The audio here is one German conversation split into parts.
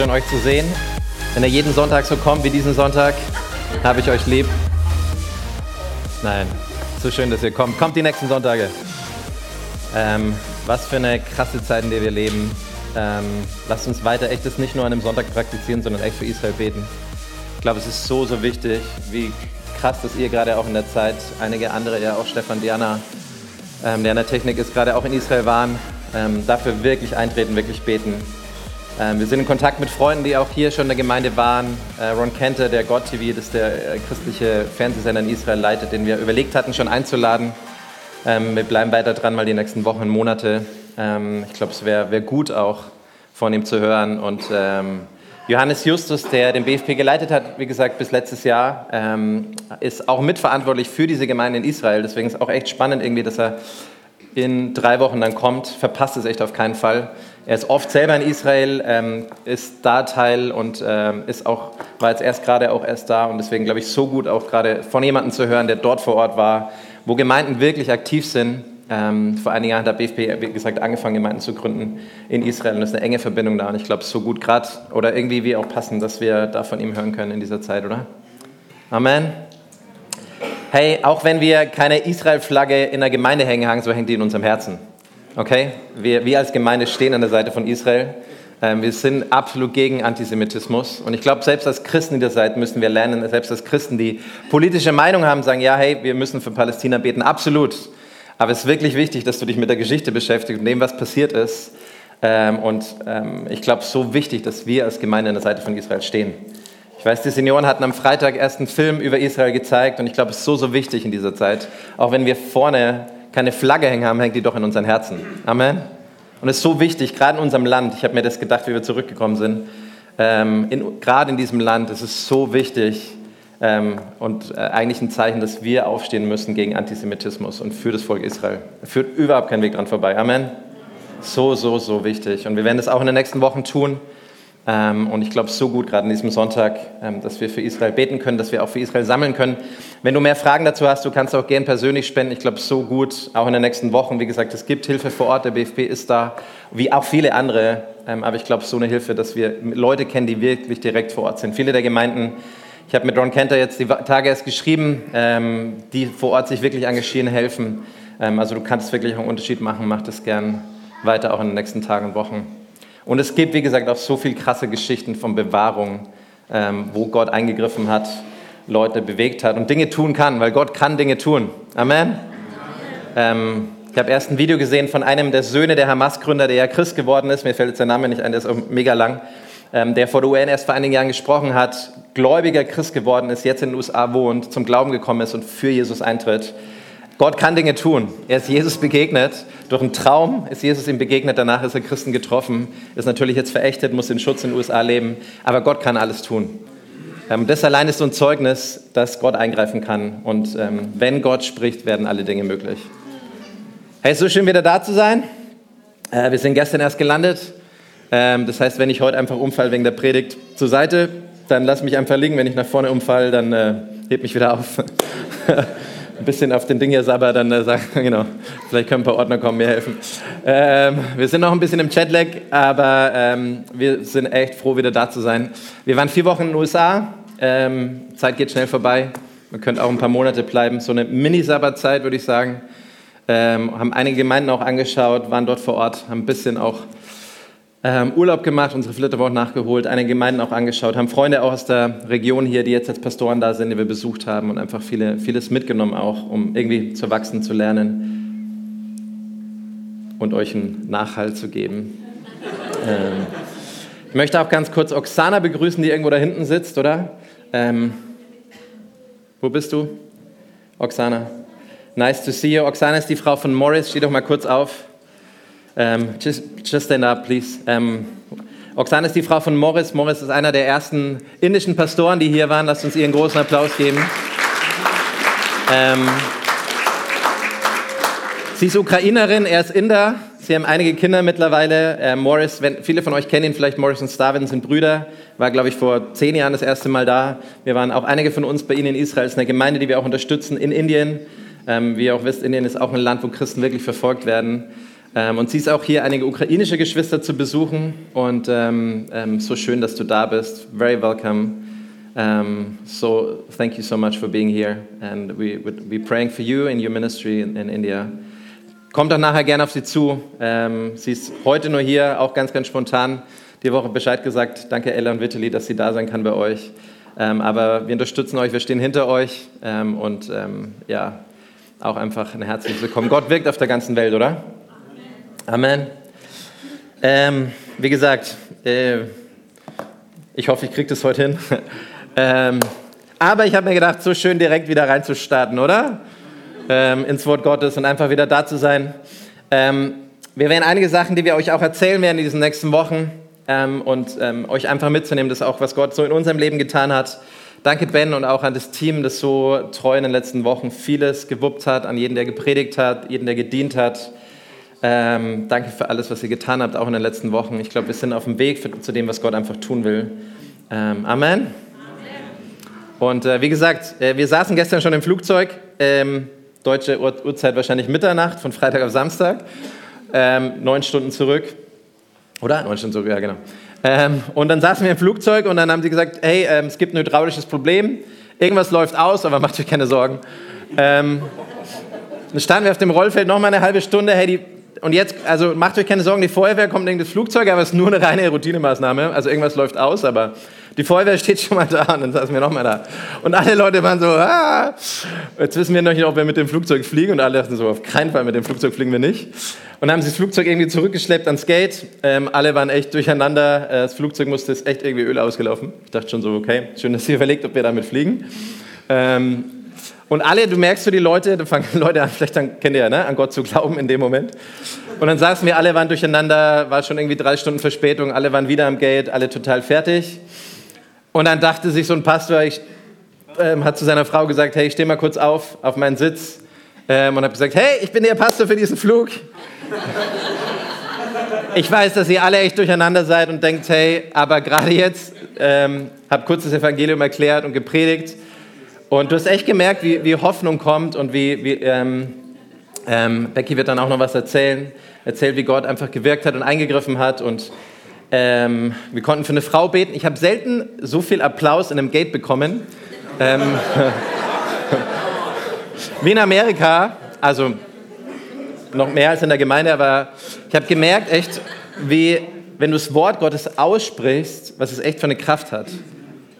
Schön euch zu sehen. Wenn ihr jeden Sonntag so kommt wie diesen Sonntag, habe ich euch lieb. Nein, so schön, dass ihr kommt. Kommt die nächsten Sonntage. Ähm, was für eine krasse Zeit, in der wir leben. Ähm, lasst uns weiter echt das nicht nur an einem Sonntag praktizieren, sondern echt für Israel beten. Ich glaube, es ist so, so wichtig, wie krass, dass ihr gerade auch in der Zeit, einige andere, ja auch Stefan, Diana, ähm, der in der Technik ist, gerade auch in Israel waren, ähm, dafür wirklich eintreten, wirklich beten. Ähm, wir sind in Kontakt mit Freunden, die auch hier schon in der Gemeinde waren. Äh, Ron Kenter, der God TV, das ist der äh, christliche Fernsehsender in Israel leitet, den wir überlegt hatten, schon einzuladen. Ähm, wir bleiben weiter dran, mal die nächsten Wochen, Monate. Ähm, ich glaube, es wäre wär gut auch von ihm zu hören. Und Johannes Justus, der den BFP geleitet hat, wie gesagt, bis letztes Jahr, ist auch mitverantwortlich für diese Gemeinde in Israel. Deswegen ist es auch echt spannend irgendwie, dass er in drei Wochen dann kommt. Verpasst es echt auf keinen Fall. Er ist oft selber in Israel, ähm, ist da Teil und ähm, ist auch, war jetzt erst gerade auch erst da und deswegen glaube ich so gut auch gerade von jemandem zu hören, der dort vor Ort war, wo Gemeinden wirklich aktiv sind. Ähm, vor einigen Jahren hat der BFP, wie gesagt, angefangen, Gemeinden zu gründen in Israel und es ist eine enge Verbindung da und ich glaube, so gut gerade oder irgendwie wie auch passend, dass wir da von ihm hören können in dieser Zeit, oder? Amen. Hey, auch wenn wir keine Israel-Flagge in der Gemeinde hängen, so hängt die in unserem Herzen. Okay? Wir, wir als Gemeinde stehen an der Seite von Israel. Ähm, wir sind absolut gegen Antisemitismus. Und ich glaube, selbst als Christen in der Seite müssen wir lernen, selbst als Christen, die politische Meinung haben, sagen, ja, hey, wir müssen für Palästina beten. Absolut. Aber es ist wirklich wichtig, dass du dich mit der Geschichte beschäftigst und dem, was passiert ist. Ähm, und ähm, ich glaube, so wichtig, dass wir als Gemeinde an der Seite von Israel stehen. Ich weiß, die Senioren hatten am Freitag erst einen Film über Israel gezeigt und ich glaube, es ist so, so wichtig in dieser Zeit. Auch wenn wir vorne keine Flagge hängen haben, hängt die doch in unseren Herzen. Amen. Und es ist so wichtig, gerade in unserem Land, ich habe mir das gedacht, wie wir zurückgekommen sind, ähm, in, gerade in diesem Land ist es so wichtig ähm, und äh, eigentlich ein Zeichen, dass wir aufstehen müssen gegen Antisemitismus und für das Volk Israel. Führt überhaupt kein Weg dran vorbei. Amen. So, so, so wichtig. Und wir werden das auch in den nächsten Wochen tun. Ähm, und ich glaube, so gut, gerade an diesem Sonntag, ähm, dass wir für Israel beten können, dass wir auch für Israel sammeln können. Wenn du mehr Fragen dazu hast, du kannst auch gern persönlich spenden. Ich glaube, so gut, auch in den nächsten Wochen. Wie gesagt, es gibt Hilfe vor Ort, der BFP ist da, wie auch viele andere. Ähm, aber ich glaube, so eine Hilfe, dass wir Leute kennen, die wirklich direkt vor Ort sind. Viele der Gemeinden, ich habe mit Ron Kenter jetzt die Tage erst geschrieben, die vor Ort sich wirklich engagieren, helfen. Also du kannst wirklich einen Unterschied machen, mach das gern weiter auch in den nächsten Tagen und Wochen. Und es gibt, wie gesagt, auch so viele krasse Geschichten von Bewahrung, ähm, wo Gott eingegriffen hat, Leute bewegt hat und Dinge tun kann, weil Gott kann Dinge tun. Amen. Ähm, ich habe erst ein Video gesehen von einem der Söhne der Hamas-Gründer, der ja Christ geworden ist. Mir fällt jetzt der Name nicht ein, der ist auch mega lang. Ähm, der vor der UN erst vor einigen Jahren gesprochen hat, gläubiger Christ geworden ist, jetzt in den USA wohnt, zum Glauben gekommen ist und für Jesus eintritt. Gott kann Dinge tun. Er ist Jesus begegnet. Durch einen Traum ist Jesus ihm begegnet. Danach ist er Christen getroffen. Ist natürlich jetzt verächtet, muss in Schutz in den USA leben. Aber Gott kann alles tun. Ähm, das allein ist so ein Zeugnis, dass Gott eingreifen kann. Und ähm, wenn Gott spricht, werden alle Dinge möglich. Hey, ist so schön wieder da zu sein. Äh, wir sind gestern erst gelandet. Ähm, das heißt, wenn ich heute einfach umfall wegen der Predigt zur Seite, dann lass mich einfach liegen. Wenn ich nach vorne umfall, dann äh, heb mich wieder auf. ein bisschen auf den Ding hier sabber, dann äh, sagen, genau, vielleicht können ein paar Ordner kommen, mir helfen. Ähm, wir sind noch ein bisschen im Chatlag, aber ähm, wir sind echt froh, wieder da zu sein. Wir waren vier Wochen in den USA, ähm, Zeit geht schnell vorbei, man könnte auch ein paar Monate bleiben, so eine Mini-Sabbatzeit, würde ich sagen. Ähm, haben einige Gemeinden auch angeschaut, waren dort vor Ort, haben ein bisschen auch ähm, Urlaub gemacht, unsere Flitterwoche nachgeholt, eine Gemeinden auch angeschaut, haben Freunde auch aus der Region hier, die jetzt als Pastoren da sind, die wir besucht haben und einfach viele, vieles mitgenommen auch, um irgendwie zu wachsen, zu lernen und euch einen Nachhalt zu geben. ähm, ich möchte auch ganz kurz Oksana begrüßen, die irgendwo da hinten sitzt, oder? Ähm, wo bist du? Oksana. Nice to see you. Oksana ist die Frau von Morris. Steh doch mal kurz auf. Um, ähm, just, just stand up, please. Um, ähm, Oksana ist die Frau von Morris. Morris ist einer der ersten indischen Pastoren, die hier waren. Lasst uns ihr einen großen Applaus geben. Ähm, sie ist Ukrainerin, er ist Inder. Sie haben einige Kinder mittlerweile. Äh, Morris, wenn, viele von euch kennen ihn vielleicht, Morris und Starvin sind Brüder. War, glaube ich, vor zehn Jahren das erste Mal da. Wir waren auch einige von uns bei Ihnen in Israel. Es ist eine Gemeinde, die wir auch unterstützen in Indien. Ähm, wie ihr auch wisst, Indien ist auch ein Land, wo Christen wirklich verfolgt werden. Ähm, und sie ist auch hier, einige ukrainische Geschwister zu besuchen. Und ähm, ähm, so schön, dass du da bist. Very welcome. Um, so thank you so much for being here. And we would be praying for you in your ministry in, in India. Kommt doch nachher gerne auf sie zu. Ähm, sie ist heute nur hier, auch ganz, ganz spontan. Die Woche Bescheid gesagt. Danke, Ella und Vitali, dass sie da sein kann bei euch. Ähm, aber wir unterstützen euch, wir stehen hinter euch. Ähm, und ähm, ja, auch einfach ein herzliches Willkommen. Gott wirkt auf der ganzen Welt, oder? Amen. Ähm, wie gesagt, äh, ich hoffe, ich kriege das heute hin. ähm, aber ich habe mir gedacht, so schön direkt wieder reinzustarten, oder? Ähm, ins Wort Gottes und einfach wieder da zu sein. Ähm, wir werden einige Sachen, die wir euch auch erzählen werden in diesen nächsten Wochen ähm, und ähm, euch einfach mitzunehmen, das auch, was Gott so in unserem Leben getan hat. Danke Ben und auch an das Team, das so treu in den letzten Wochen vieles gewuppt hat, an jeden, der gepredigt hat, jeden, der gedient hat. Ähm, danke für alles, was ihr getan habt, auch in den letzten Wochen. Ich glaube, wir sind auf dem Weg für, zu dem, was Gott einfach tun will. Ähm, Amen. Und äh, wie gesagt, äh, wir saßen gestern schon im Flugzeug, ähm, deutsche Uhr, Uhrzeit wahrscheinlich Mitternacht, von Freitag auf Samstag, ähm, neun Stunden zurück. Oder? Neun Stunden zurück, ja, genau. Ähm, und dann saßen wir im Flugzeug und dann haben sie gesagt: Hey, ähm, es gibt ein hydraulisches Problem, irgendwas läuft aus, aber macht euch keine Sorgen. dann standen wir auf dem Rollfeld noch mal eine halbe Stunde. Hey, die und jetzt, also macht euch keine Sorgen, die Feuerwehr kommt in das Flugzeug, aber es ist nur eine reine Routinemaßnahme. Also irgendwas läuft aus, aber die Feuerwehr steht schon mal da und dann saßen wir noch mal da. Und alle Leute waren so, ah, jetzt wissen wir noch nicht, ob wir mit dem Flugzeug fliegen. Und alle dachten so, auf keinen Fall mit dem Flugzeug fliegen wir nicht. Und dann haben sie das Flugzeug irgendwie zurückgeschleppt ans Gate. Ähm, alle waren echt durcheinander. Äh, das Flugzeug musste, ist echt irgendwie Öl ausgelaufen. Ich dachte schon so, okay, schön, dass ihr überlegt, ob wir damit fliegen. Ähm, und alle, du merkst so die Leute, da fangen Leute an, vielleicht dann, kennt ihr ja, ne, an Gott zu glauben in dem Moment. Und dann saßen wir, alle waren durcheinander, war schon irgendwie drei Stunden Verspätung, alle waren wieder am Gate, alle total fertig. Und dann dachte sich so ein Pastor, ich, ähm, hat zu seiner Frau gesagt, hey, ich stehe mal kurz auf, auf meinen Sitz. Ähm, und habe gesagt, hey, ich bin der Pastor für diesen Flug. ich weiß, dass ihr alle echt durcheinander seid und denkt, hey, aber gerade jetzt ähm, habe kurz das Evangelium erklärt und gepredigt. Und du hast echt gemerkt, wie, wie Hoffnung kommt und wie, wie ähm, ähm, Becky wird dann auch noch was erzählen, erzählt, wie Gott einfach gewirkt hat und eingegriffen hat. Und ähm, wir konnten für eine Frau beten. Ich habe selten so viel Applaus in einem Gate bekommen. Ähm, wie in Amerika, also noch mehr als in der Gemeinde, aber ich habe gemerkt, echt, wie, wenn du das Wort Gottes aussprichst, was es echt für eine Kraft hat.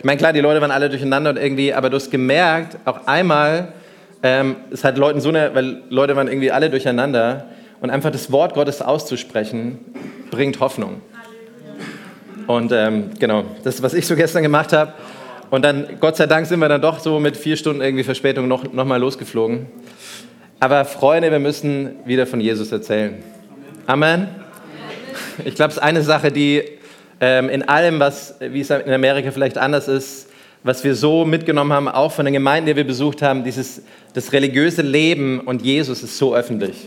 Ich meine, klar, die Leute waren alle durcheinander und irgendwie, aber du hast gemerkt, auch einmal, ähm, es hat Leuten so eine, weil Leute waren irgendwie alle durcheinander und einfach das Wort Gottes auszusprechen, bringt Hoffnung. Und ähm, genau, das ist, was ich so gestern gemacht habe. Und dann, Gott sei Dank, sind wir dann doch so mit vier Stunden irgendwie Verspätung noch, noch mal losgeflogen. Aber Freunde, wir müssen wieder von Jesus erzählen. Amen. Ich glaube, es ist eine Sache, die in allem, was, wie es in Amerika vielleicht anders ist, was wir so mitgenommen haben, auch von den Gemeinden, die wir besucht haben, dieses, das religiöse Leben und Jesus ist so öffentlich.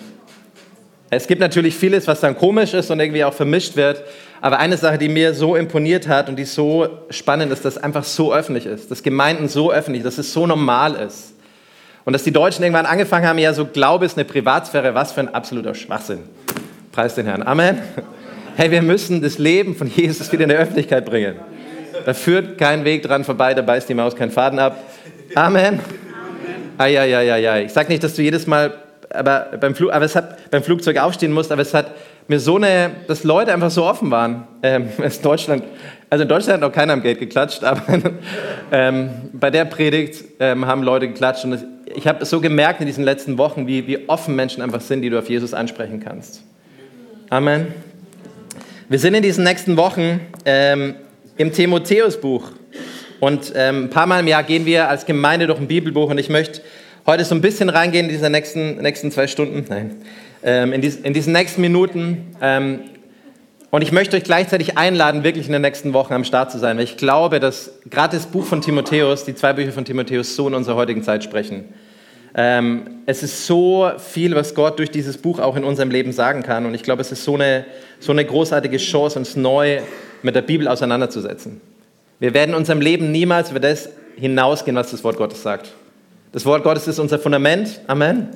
Es gibt natürlich vieles, was dann komisch ist und irgendwie auch vermischt wird, aber eine Sache, die mir so imponiert hat und die so spannend ist, dass einfach so öffentlich ist, dass Gemeinden so öffentlich, dass es so normal ist. Und dass die Deutschen irgendwann angefangen haben, ja, so Glaube ist eine Privatsphäre, was für ein absoluter Schwachsinn. Preis den Herrn. Amen. Hey, wir müssen das Leben von Jesus wieder in die Öffentlichkeit bringen. Da führt kein Weg dran vorbei, da beißt die Maus keinen Faden ab. Amen. Eieieiei. Ich sage nicht, dass du jedes Mal aber beim, Flug, aber es hat, beim Flugzeug aufstehen musst, aber es hat mir so eine, dass Leute einfach so offen waren. Ähm, in Deutschland, also in Deutschland hat noch keiner am Gate geklatscht, aber ähm, bei der Predigt ähm, haben Leute geklatscht und ich habe so gemerkt in diesen letzten Wochen, wie, wie offen Menschen einfach sind, die du auf Jesus ansprechen kannst. Amen. Wir sind in diesen nächsten Wochen ähm, im Timotheusbuch. Und ähm, ein paar Mal im Jahr gehen wir als Gemeinde durch ein Bibelbuch. Und ich möchte heute so ein bisschen reingehen in diese nächsten, nächsten zwei Stunden. Nein. Ähm, in, dies, in, diesen nächsten Minuten. Ähm, und ich möchte euch gleichzeitig einladen, wirklich in den nächsten Wochen am Start zu sein, weil ich glaube, dass gerade das Buch von Timotheus, die zwei Bücher von Timotheus, so in unserer heutigen Zeit sprechen. Ähm, es ist so viel, was Gott durch dieses Buch auch in unserem Leben sagen kann. Und ich glaube, es ist so eine, so eine großartige Chance, uns neu mit der Bibel auseinanderzusetzen. Wir werden in unserem Leben niemals über das hinausgehen, was das Wort Gottes sagt. Das Wort Gottes ist unser Fundament. Amen.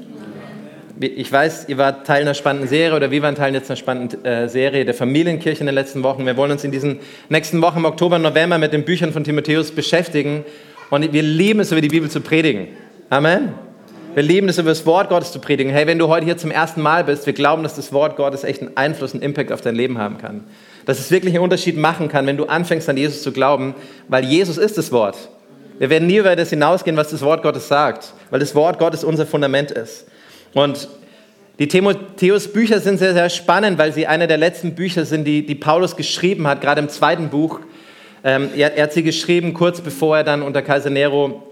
ich weiß, ihr wart Teil einer spannenden Serie oder wir waren Teil jetzt einer spannenden äh, Serie der Familienkirche in den letzten Wochen. Wir wollen uns in diesen nächsten Wochen im Oktober, November mit den Büchern von Timotheus beschäftigen und wir lieben es, über die Bibel zu predigen. Amen. Wir lieben es, über das Wort Gottes zu predigen. Hey, wenn du heute hier zum ersten Mal bist, wir glauben, dass das Wort Gottes echt einen Einfluss, einen Impact auf dein Leben haben kann. Dass es wirklich einen Unterschied machen kann, wenn du anfängst an Jesus zu glauben, weil Jesus ist das Wort. Wir werden nie über das hinausgehen, was das Wort Gottes sagt, weil das Wort Gottes unser Fundament ist. Und die Timotheus-Bücher sind sehr, sehr spannend, weil sie eine der letzten Bücher sind, die, die Paulus geschrieben hat, gerade im zweiten Buch. Ähm, er, er, hat sie geschrieben, kurz bevor er dann unter Kaiser Nero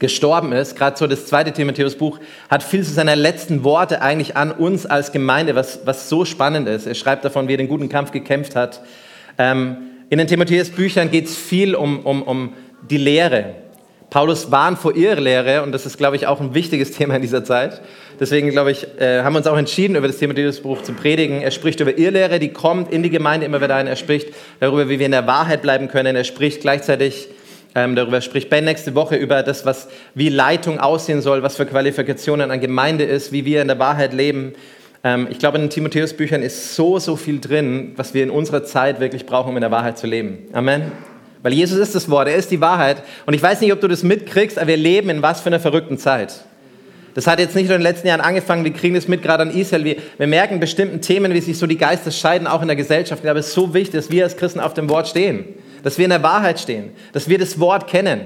gestorben ist. Gerade so das zweite Timotheus-Buch hat viel zu seiner letzten Worte eigentlich an uns als Gemeinde, was, was so spannend ist. Er schreibt davon, wie er den guten Kampf gekämpft hat. Ähm, in den Timotheus-Büchern geht es viel um, um, um die Lehre. Paulus warnt vor Irrlehre und das ist, glaube ich, auch ein wichtiges Thema in dieser Zeit. Deswegen, glaube ich, äh, haben wir uns auch entschieden, über das Timotheusbuch zu predigen. Er spricht über Irrlehre, die kommt in die Gemeinde immer wieder ein. Er spricht darüber, wie wir in der Wahrheit bleiben können. Er spricht gleichzeitig ähm, darüber spricht Ben nächste Woche über das, was, wie Leitung aussehen soll, was für Qualifikationen an Gemeinde ist, wie wir in der Wahrheit leben. Ähm, ich glaube, in den Timotheus-Büchern ist so, so viel drin, was wir in unserer Zeit wirklich brauchen, um in der Wahrheit zu leben. Amen. Weil Jesus ist das Wort, er ist die Wahrheit. Und ich weiß nicht, ob du das mitkriegst, aber wir leben in was für einer verrückten Zeit. Das hat jetzt nicht nur in den letzten Jahren angefangen, wir kriegen das mit gerade an Israel. Wir, wir merken bestimmten Themen, wie sich so die Geister scheiden, auch in der Gesellschaft. Aber es ist so wichtig, dass wir als Christen auf dem Wort stehen, dass wir in der Wahrheit stehen, dass wir das Wort kennen.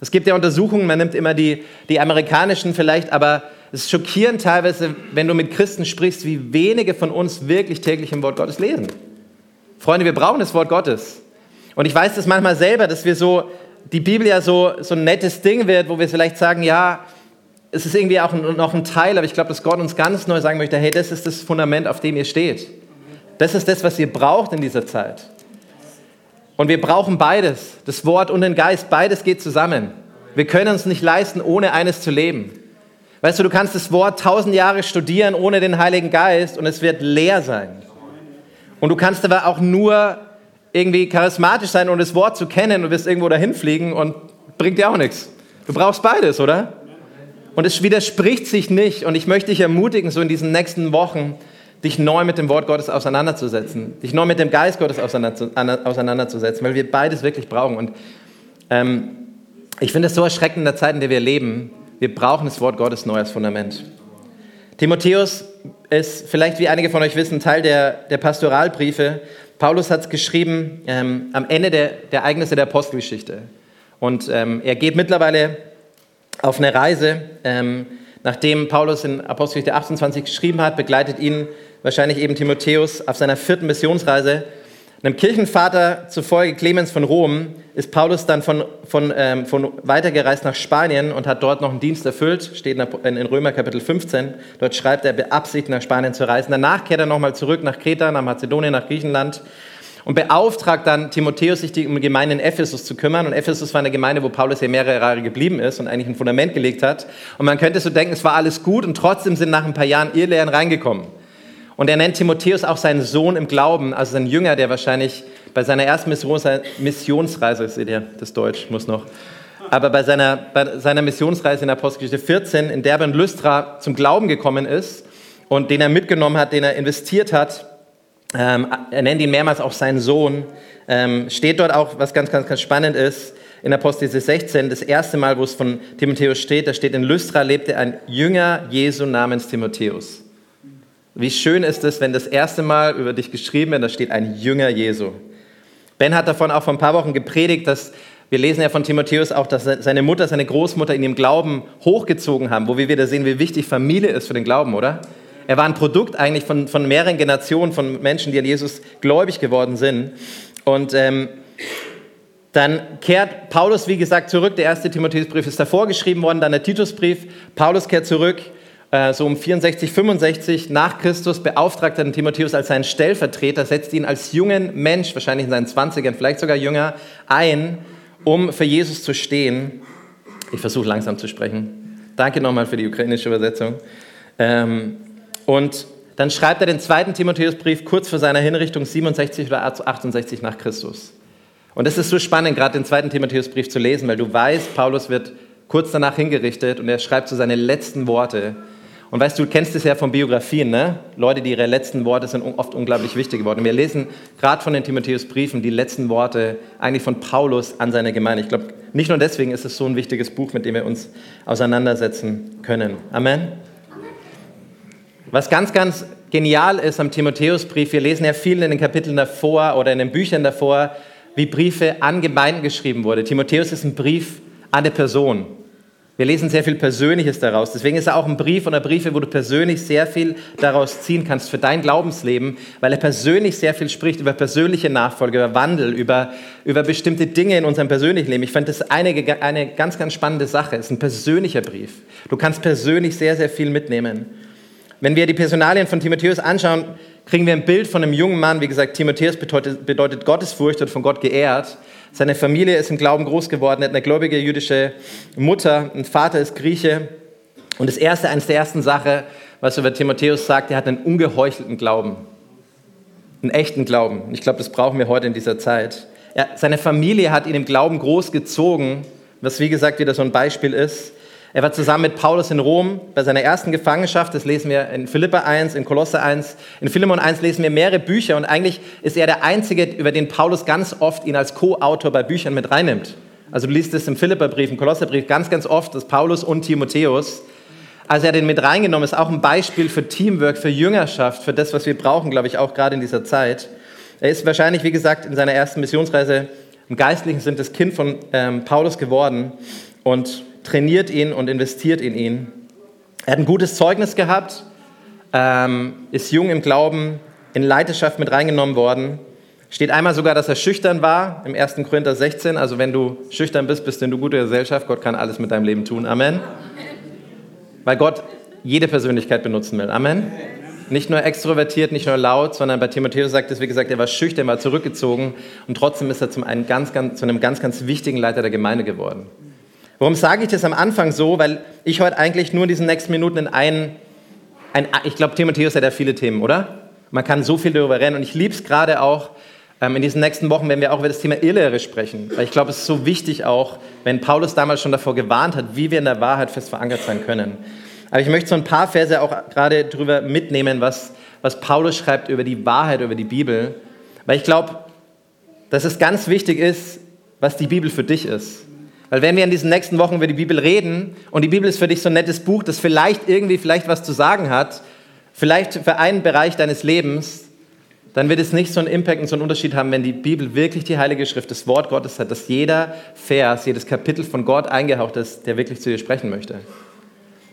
Es gibt ja Untersuchungen, man nimmt immer die, die amerikanischen vielleicht, aber es ist schockierend teilweise, wenn du mit Christen sprichst, wie wenige von uns wirklich täglich im Wort Gottes lesen. Freunde, wir brauchen das Wort Gottes. Und ich weiß das manchmal selber, dass wir so, die Bibel ja so, so ein nettes Ding wird, wo wir vielleicht sagen, ja, es ist irgendwie auch noch ein Teil, aber ich glaube, dass Gott uns ganz neu sagen möchte, hey, das ist das Fundament, auf dem ihr steht. Das ist das, was ihr braucht in dieser Zeit. Und wir brauchen beides, das Wort und den Geist, beides geht zusammen. Wir können uns nicht leisten, ohne eines zu leben. Weißt du, du kannst das Wort tausend Jahre studieren ohne den Heiligen Geist und es wird leer sein. Und du kannst aber auch nur irgendwie charismatisch sein und das Wort zu kennen und wirst irgendwo dahin fliegen und bringt dir auch nichts. Du brauchst beides, oder? Und es widerspricht sich nicht. Und ich möchte dich ermutigen, so in diesen nächsten Wochen, dich neu mit dem Wort Gottes auseinanderzusetzen, dich neu mit dem Geist Gottes auseinanderzusetzen, weil wir beides wirklich brauchen. Und ähm, ich finde es so erschreckend in der Zeit, in der wir leben. Wir brauchen das Wort Gottes neu als Fundament. Timotheus ist vielleicht, wie einige von euch wissen, Teil der, der Pastoralbriefe. Paulus hat es geschrieben ähm, am Ende der, der, Ereignisse der Apostelgeschichte. Und ähm, er geht mittlerweile auf eine Reise. Ähm, nachdem Paulus in Apostelgeschichte 28 geschrieben hat, begleitet ihn wahrscheinlich eben Timotheus auf seiner vierten Missionsreise. Einem Kirchenvater zufolge Clemens von Rom ist Paulus dann von, von, ähm, von weitergereist nach Spanien und hat dort noch einen Dienst erfüllt, steht in, Römer Kapitel 15. Dort schreibt er, beabsichtigt nach Spanien zu reisen. Danach kehrt er nochmal zurück nach Kreta, nach Mazedonien, nach Griechenland und beauftragt dann Timotheus, sich um die Gemeinde in Ephesus zu kümmern. Und Ephesus war eine Gemeinde, wo Paulus ja mehrere Jahre geblieben ist und eigentlich ein Fundament gelegt hat. Und man könnte so denken, es war alles gut und trotzdem sind nach ein paar Jahren Irrlehren reingekommen. Und er nennt Timotheus auch seinen Sohn im Glauben, also sein Jünger, der wahrscheinlich bei seiner ersten Missionsreise, seht ihr, das Deutsch muss noch, aber bei seiner, bei seiner Missionsreise in Apostelgeschichte 14 in Derbe und Lystra zum Glauben gekommen ist und den er mitgenommen hat, den er investiert hat. Ähm, er nennt ihn mehrmals auch seinen Sohn. Ähm, steht dort auch, was ganz, ganz, ganz spannend ist, in Apostelgeschichte 16, das erste Mal, wo es von Timotheus steht, da steht, in Lystra lebte ein Jünger Jesu namens Timotheus. Wie schön ist es, wenn das erste Mal über dich geschrieben wird, da steht ein Jünger Jesu. Ben hat davon auch vor ein paar Wochen gepredigt, dass wir lesen ja von Timotheus auch, dass seine Mutter, seine Großmutter ihn im Glauben hochgezogen haben, wo wir wieder sehen, wie wichtig Familie ist für den Glauben, oder? Er war ein Produkt eigentlich von, von mehreren Generationen von Menschen, die an Jesus gläubig geworden sind. Und ähm, dann kehrt Paulus, wie gesagt, zurück. Der erste Timotheusbrief ist davor geschrieben worden, dann der Titusbrief. Paulus kehrt zurück äh, so um 64, 65 nach Christus beauftragt den Timotheus als seinen Stellvertreter, setzt ihn als jungen Mensch, wahrscheinlich in seinen 20ern, vielleicht sogar jünger, ein, um für Jesus zu stehen. Ich versuche langsam zu sprechen. Danke nochmal für die ukrainische Übersetzung. Ähm, und dann schreibt er den zweiten Timotheusbrief kurz vor seiner Hinrichtung 67 oder 68 nach Christus. Und es ist so spannend, gerade den zweiten Timotheusbrief zu lesen, weil du weißt, Paulus wird kurz danach hingerichtet und er schreibt so seine letzten Worte Und weißt du, du kennst es ja von Biografien, ne? Leute, die ihre letzten Worte sind oft unglaublich wichtig geworden. Wir lesen gerade von den Timotheus-Briefen die letzten Worte eigentlich von Paulus an seine Gemeinde. Ich glaube, nicht nur deswegen ist es so ein wichtiges Buch, mit dem wir uns auseinandersetzen können. Amen. Was ganz, ganz genial ist am Timotheusbrief, wir lesen ja viel in den Kapiteln davor oder in den Büchern davor, wie Briefe an Gemeinden geschrieben wurden. Timotheus ist ein Brief an eine Person. Wir lesen sehr viel Persönliches daraus. Deswegen ist er auch ein Brief oder Briefe, wo du persönlich sehr viel daraus ziehen kannst für dein Glaubensleben, weil er persönlich sehr viel spricht über persönliche Nachfolge, über Wandel, über, über bestimmte Dinge in unserem persönlichen Leben. Ich fand das eine, eine ganz, ganz spannende Sache. Es ist ein persönlicher Brief. Du kannst persönlich sehr, sehr viel mitnehmen. Wenn wir die Personalien von Timotheus anschauen, kriegen wir ein Bild von einem jungen Mann. Wie gesagt, Timotheus bedeutet, bedeutet Gottesfurcht und von Gott geehrt. Seine Familie ist im Glauben groß geworden, er hat eine gläubige jüdische Mutter, ein Vater ist Grieche. Und das erste, eines der ersten Sachen, was über Timotheus sagt, er hat einen ungeheuchelten Glauben. Einen echten Glauben. Ich glaube, das brauchen wir heute in dieser Zeit. Er, seine Familie hat ihn im Glauben groß gezogen, was wie gesagt wieder so ein Beispiel ist. Er war zusammen mit Paulus in Rom bei seiner ersten Gefangenschaft. Das lesen wir in Philippa 1, in Kolosse 1. In Philemon 1 lesen wir mehrere Bücher und eigentlich ist er der Einzige, über den Paulus ganz oft ihn als Co-Autor bei Büchern mit reinnimmt. Also du liest es im Philipperbrief, im Kolosserbrief ganz, ganz oft, dass Paulus und Timotheus. Also er den mit reingenommen, ist auch ein Beispiel für Teamwork, für Jüngerschaft, für das, was wir brauchen, glaube ich, auch gerade in dieser Zeit. Er ist wahrscheinlich, wie gesagt, in seiner ersten Missionsreise im Geistlichen sind das Kind von ähm, Paulus geworden und trainiert ihn und investiert in ihn. Er hat ein gutes Zeugnis gehabt, ähm, ist jung im Glauben, in Leiterschaft mit reingenommen worden. Steht einmal sogar, dass er schüchtern war, im 1. Korinther 16. Also wenn du schüchtern bist, bist du in der guten Gesellschaft. Gott kann alles mit deinem Leben tun. Amen. Weil Gott jede Persönlichkeit benutzen will. Amen. Nicht nur extrovertiert, nicht nur laut, sondern bei Timotheus sagt es, wie gesagt, er war schüchtern, war zurückgezogen und trotzdem ist er zum einen ganz, ganz, zu einem ganz, ganz wichtigen Leiter der Gemeinde geworden. Warum sage ich das am Anfang so? Weil ich heute eigentlich nur in diesen nächsten Minuten in einen, ein, ich glaube, Timotheus hat ja viele Themen, oder? Man kann so viel darüber rennen und ich liebe es gerade auch, ähm, in diesen nächsten Wochen werden wir auch über das Thema Irrlehre sprechen, weil ich glaube, es ist so wichtig auch, wenn Paulus damals schon davor gewarnt hat, wie wir in der Wahrheit fest verankert sein können. Aber ich möchte so ein paar Verse auch gerade darüber mitnehmen, was, was Paulus schreibt über die Wahrheit, über die Bibel, weil ich glaube, dass es ganz wichtig ist, was die Bibel für dich ist. Weil wenn wir in diesen nächsten Wochen über die Bibel reden und die Bibel ist für dich so ein nettes Buch, das vielleicht irgendwie vielleicht was zu sagen hat, vielleicht für einen Bereich deines Lebens, dann wird es nicht so einen Impact und so einen Unterschied haben, wenn die Bibel wirklich die Heilige Schrift, das Wort Gottes hat, dass jeder Vers, jedes Kapitel von Gott eingehaucht ist, der wirklich zu dir sprechen möchte.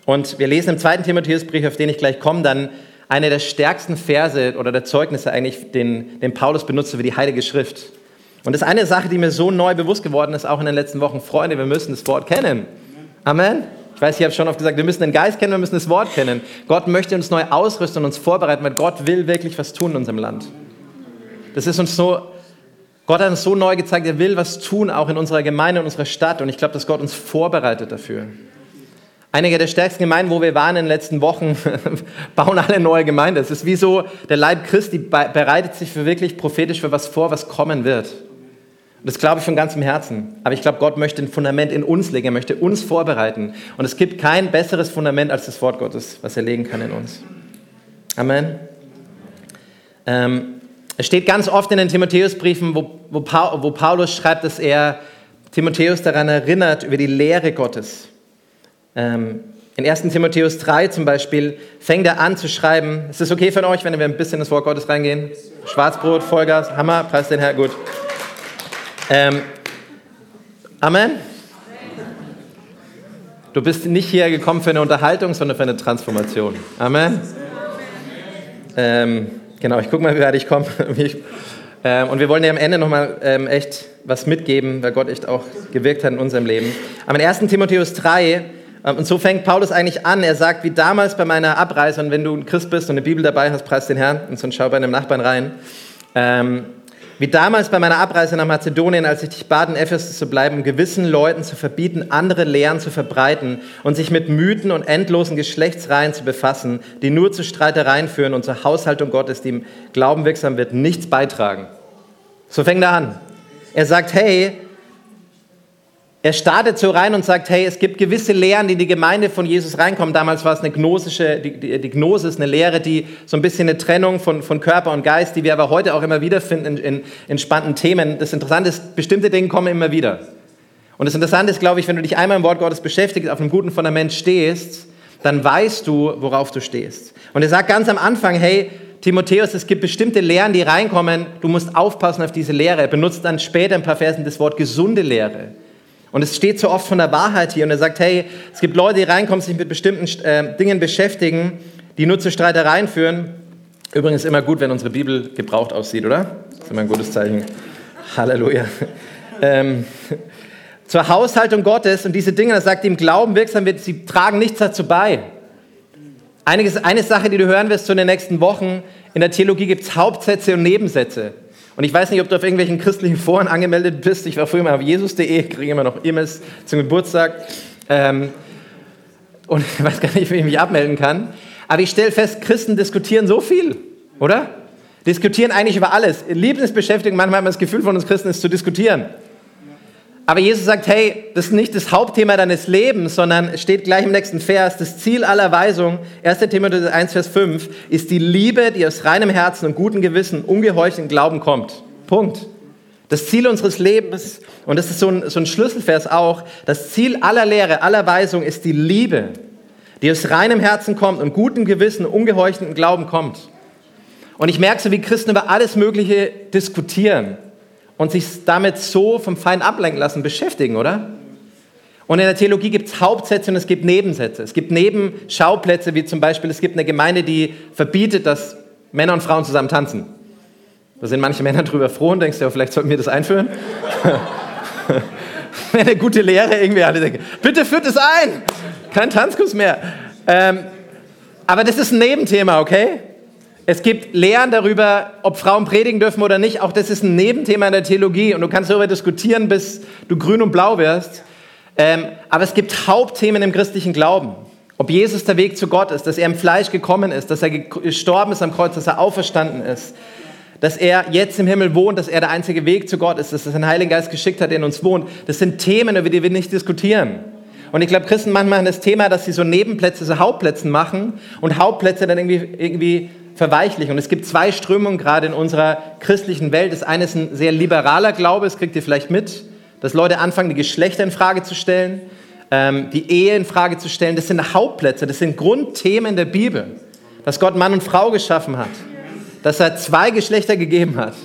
Und wir lesen im zweiten Timotheusbrief, auf den ich gleich komme, dann eine der stärksten Verse oder der Zeugnisse eigentlich, den, den Paulus benutzt für die Heilige Schrift. Und das ist eine Sache, die mir so neu bewusst geworden ist, auch in den letzten Wochen. Freunde, wir müssen das Wort kennen. Amen. Ich weiß, ich habe schon oft gesagt, wir müssen den Geist kennen, wir müssen das Wort kennen. Gott möchte uns neu ausrüsten und uns vorbereiten, weil Gott will wirklich was tun in unserem Land. Das ist uns so, Gott hat uns so neu gezeigt, er will was tun, auch in unserer Gemeinde, in unserer Stadt. Und ich glaube, dass Gott uns vorbereitet dafür. Einige der stärksten Gemeinden, wo wir waren in den letzten Wochen, bauen alle neue Gemeinden. Es ist wie so, der Leib Christi bereitet sich für wirklich prophetisch für was vor, was kommen wird. Das glaube ich von ganzem Herzen. Aber ich glaube, Gott möchte ein Fundament in uns legen. Er möchte uns vorbereiten. Und es gibt kein besseres Fundament als das Wort Gottes, was er legen kann in uns. Amen. Ähm, es steht ganz oft in den Timotheusbriefen, wo, wo, wo Paulus schreibt, dass er Timotheus daran erinnert, über die Lehre Gottes. Ähm, in 1. Timotheus 3 zum Beispiel fängt er an zu schreiben. Ist es okay von euch, wenn wir ein bisschen in das Wort Gottes reingehen? Schwarzbrot, Vollgas, Hammer, preis den Herr, gut. Ähm, Amen. Du bist nicht hier gekommen für eine Unterhaltung, sondern für eine Transformation. Amen. Ähm, genau, ich gucke mal, wie weit ich komme. ähm, und wir wollen dir am Ende nochmal ähm, echt was mitgeben, weil Gott echt auch gewirkt hat in unserem Leben. In 1. Timotheus 3, ähm, und so fängt Paulus eigentlich an. Er sagt, wie damals bei meiner Abreise, und wenn du ein Christ bist und eine Bibel dabei hast, preis den Herrn, und so schau bei einem Nachbarn rein. Wie damals bei meiner Abreise nach Mazedonien, als ich dich bat, in Ephesus zu bleiben, gewissen Leuten zu verbieten, andere Lehren zu verbreiten und sich mit Mythen und endlosen Geschlechtsreihen zu befassen, die nur zu Streitereien führen und zur Haushaltung Gottes, die im Glauben wirksam wird, nichts beitragen. So fängt er an. Er sagt, hey, er startet so rein und sagt, hey, es gibt gewisse Lehren, die in die Gemeinde von Jesus reinkommen. Damals war es eine gnosische, die, die, Gnosis, eine Lehre, die so ein bisschen eine Trennung von, von Körper und Geist, die wir aber heute auch immer wieder finden in, in, in spannenden Themen. Das Interessante ist, bestimmte Dinge kommen immer wieder. Und das Interessante ist, glaube ich, wenn du dich einmal im Wort Gottes beschäftigst, auf einem guten Fundament stehst, dann weißt du, worauf du stehst. Und er sagt ganz am Anfang, hey, Timotheus, es gibt bestimmte Lehren, die reinkommen, du musst aufpassen auf diese Lehre. Er benutzt dann später ein paar Versen das Wort gesunde Lehre. Und es steht so oft von der Wahrheit hier und er sagt, hey, es gibt Leute, die reinkommen, sich mit bestimmten äh, Dingen beschäftigen, die nur zu Streitereien führen. Übrigens immer gut, wenn unsere Bibel gebraucht aussieht, oder? Das ist immer ein gutes Zeichen. Halleluja. Ähm, zur Haushaltung Gottes und diese Dinge, das sagt ihm Glauben wirksam wird, sie tragen nichts dazu bei. Einiges, eine Sache, die du hören wirst zu den nächsten Wochen, in der Theologie gibt es Hauptsätze und Nebensätze. Und ich weiß nicht, ob du auf irgendwelchen christlichen Foren angemeldet bist. Ich war früher mal auf jesus.de, kriege immer noch E-Mails zum Geburtstag. Ähm, und ich weiß gar nicht, wie ich mich abmelden kann. Aber ich stelle fest, Christen diskutieren so viel, oder? Diskutieren eigentlich über alles. Lieblingsbeschäftigung, manchmal hat man das Gefühl von uns Christen, ist zu diskutieren. Aber Jesus sagt, hey, das ist nicht das Hauptthema deines Lebens, sondern steht gleich im nächsten Vers, das Ziel aller Weisung, 1. Timotheus 1, Vers 5, ist die Liebe, die aus reinem Herzen und gutem Gewissen, ungeheuchelten Glauben kommt. Punkt. Das Ziel unseres Lebens, und das ist so ein, so ein Schlüsselvers auch, das Ziel aller Lehre, aller Weisung ist die Liebe, die aus reinem Herzen kommt und gutem Gewissen, ungeheuchelten Glauben kommt. Und ich merke so, wie Christen über alles Mögliche diskutieren und sich damit so vom Feind ablenken lassen, beschäftigen, oder? Und in der Theologie gibt es Hauptsätze und es gibt Nebensätze. Es gibt Nebenschauplätze, wie zum Beispiel, es gibt eine Gemeinde, die verbietet, dass Männer und Frauen zusammen tanzen. Da sind manche Männer drüber froh und denkst ja, vielleicht sollten wir das einführen. Wäre eine gute Lehre irgendwie. Alle denken, bitte führt es ein. Kein Tanzkurs mehr. Ähm, aber das ist ein Nebenthema, okay? Es gibt Lehren darüber, ob Frauen predigen dürfen oder nicht. Auch das ist ein Nebenthema in der Theologie und du kannst darüber diskutieren, bis du grün und blau wirst. Ähm, aber es gibt Hauptthemen im christlichen Glauben. Ob Jesus der Weg zu Gott ist, dass er im Fleisch gekommen ist, dass er gestorben ist am Kreuz, dass er auferstanden ist, dass er jetzt im Himmel wohnt, dass er der einzige Weg zu Gott ist, dass er den Heiligen Geist geschickt hat, der in uns wohnt. Das sind Themen, über die wir nicht diskutieren. Und ich glaube, Christen manchmal haben das Thema, dass sie so Nebenplätze, so Hauptplätze machen und Hauptplätze dann irgendwie, irgendwie verweichlichen. Und es gibt zwei Strömungen gerade in unserer christlichen Welt. Das eine ist ein sehr liberaler Glaube, das kriegt ihr vielleicht mit, dass Leute anfangen, die Geschlechter in Frage zu stellen, ähm, die Ehe in Frage zu stellen. Das sind Hauptplätze, das sind Grundthemen der Bibel, dass Gott Mann und Frau geschaffen hat, dass er zwei Geschlechter gegeben hat.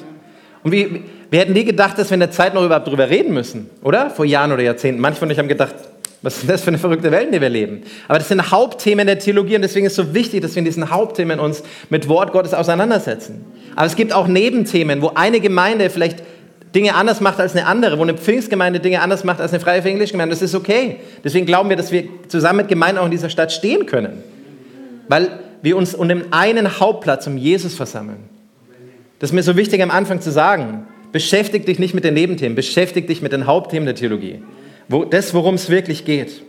Und wie, wir hätten nie gedacht, dass wir in der Zeit noch überhaupt darüber reden müssen, oder? Vor Jahren oder Jahrzehnten. Manche von euch haben gedacht, was ist das für eine verrückte Welt, in der wir leben? Aber das sind Hauptthemen der Theologie und deswegen ist es so wichtig, dass wir in diesen Hauptthemen uns mit Wort Gottes auseinandersetzen. Aber es gibt auch Nebenthemen, wo eine Gemeinde vielleicht Dinge anders macht als eine andere, wo eine Pfingstgemeinde Dinge anders macht als eine freie Gemeinde. Das ist okay. Deswegen glauben wir, dass wir zusammen mit Gemeinden auch in dieser Stadt stehen können. Weil wir uns um den einen Hauptplatz um Jesus versammeln. Das ist mir so wichtig am Anfang zu sagen. Beschäftige dich nicht mit den Nebenthemen, beschäftige dich mit den Hauptthemen der Theologie. Wo, das, worum es wirklich geht.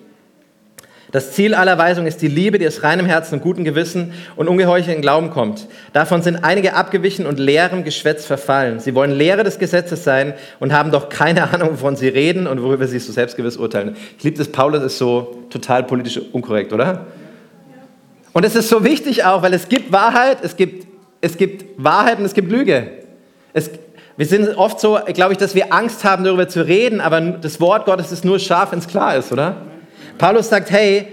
Das Ziel aller Weisung ist die Liebe, die aus reinem Herzen und gutem Gewissen und ungeheuchelten Glauben kommt. Davon sind einige abgewichen und leerem Geschwätz verfallen. Sie wollen Lehre des Gesetzes sein und haben doch keine Ahnung, wovon sie reden und worüber sie so selbstgewiss urteilen. Ich liebe das, Paulus ist so total politisch unkorrekt, oder? Und es ist so wichtig auch, weil es gibt Wahrheit, es gibt, es gibt Wahrheit und es gibt Lüge. Es, wir sind oft so, glaube ich, dass wir Angst haben, darüber zu reden, aber das Wort Gottes ist nur scharf, wenn es klar ist, oder? Paulus sagt, hey,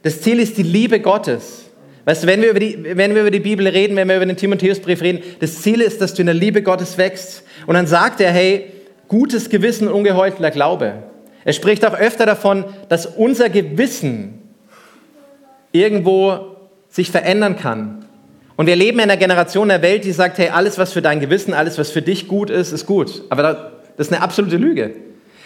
das Ziel ist die Liebe Gottes. Weißt du, wenn wir, über die, wenn wir über die Bibel reden, wenn wir über den Timotheusbrief reden, das Ziel ist, dass du in der Liebe Gottes wächst. Und dann sagt er, hey, gutes Gewissen, ungeheuchelter Glaube. Er spricht auch öfter davon, dass unser Gewissen irgendwo sich verändern kann. Und wir leben in einer Generation der Welt, die sagt, hey, alles, was für dein Gewissen, alles, was für dich gut ist, ist gut. Aber das ist eine absolute Lüge.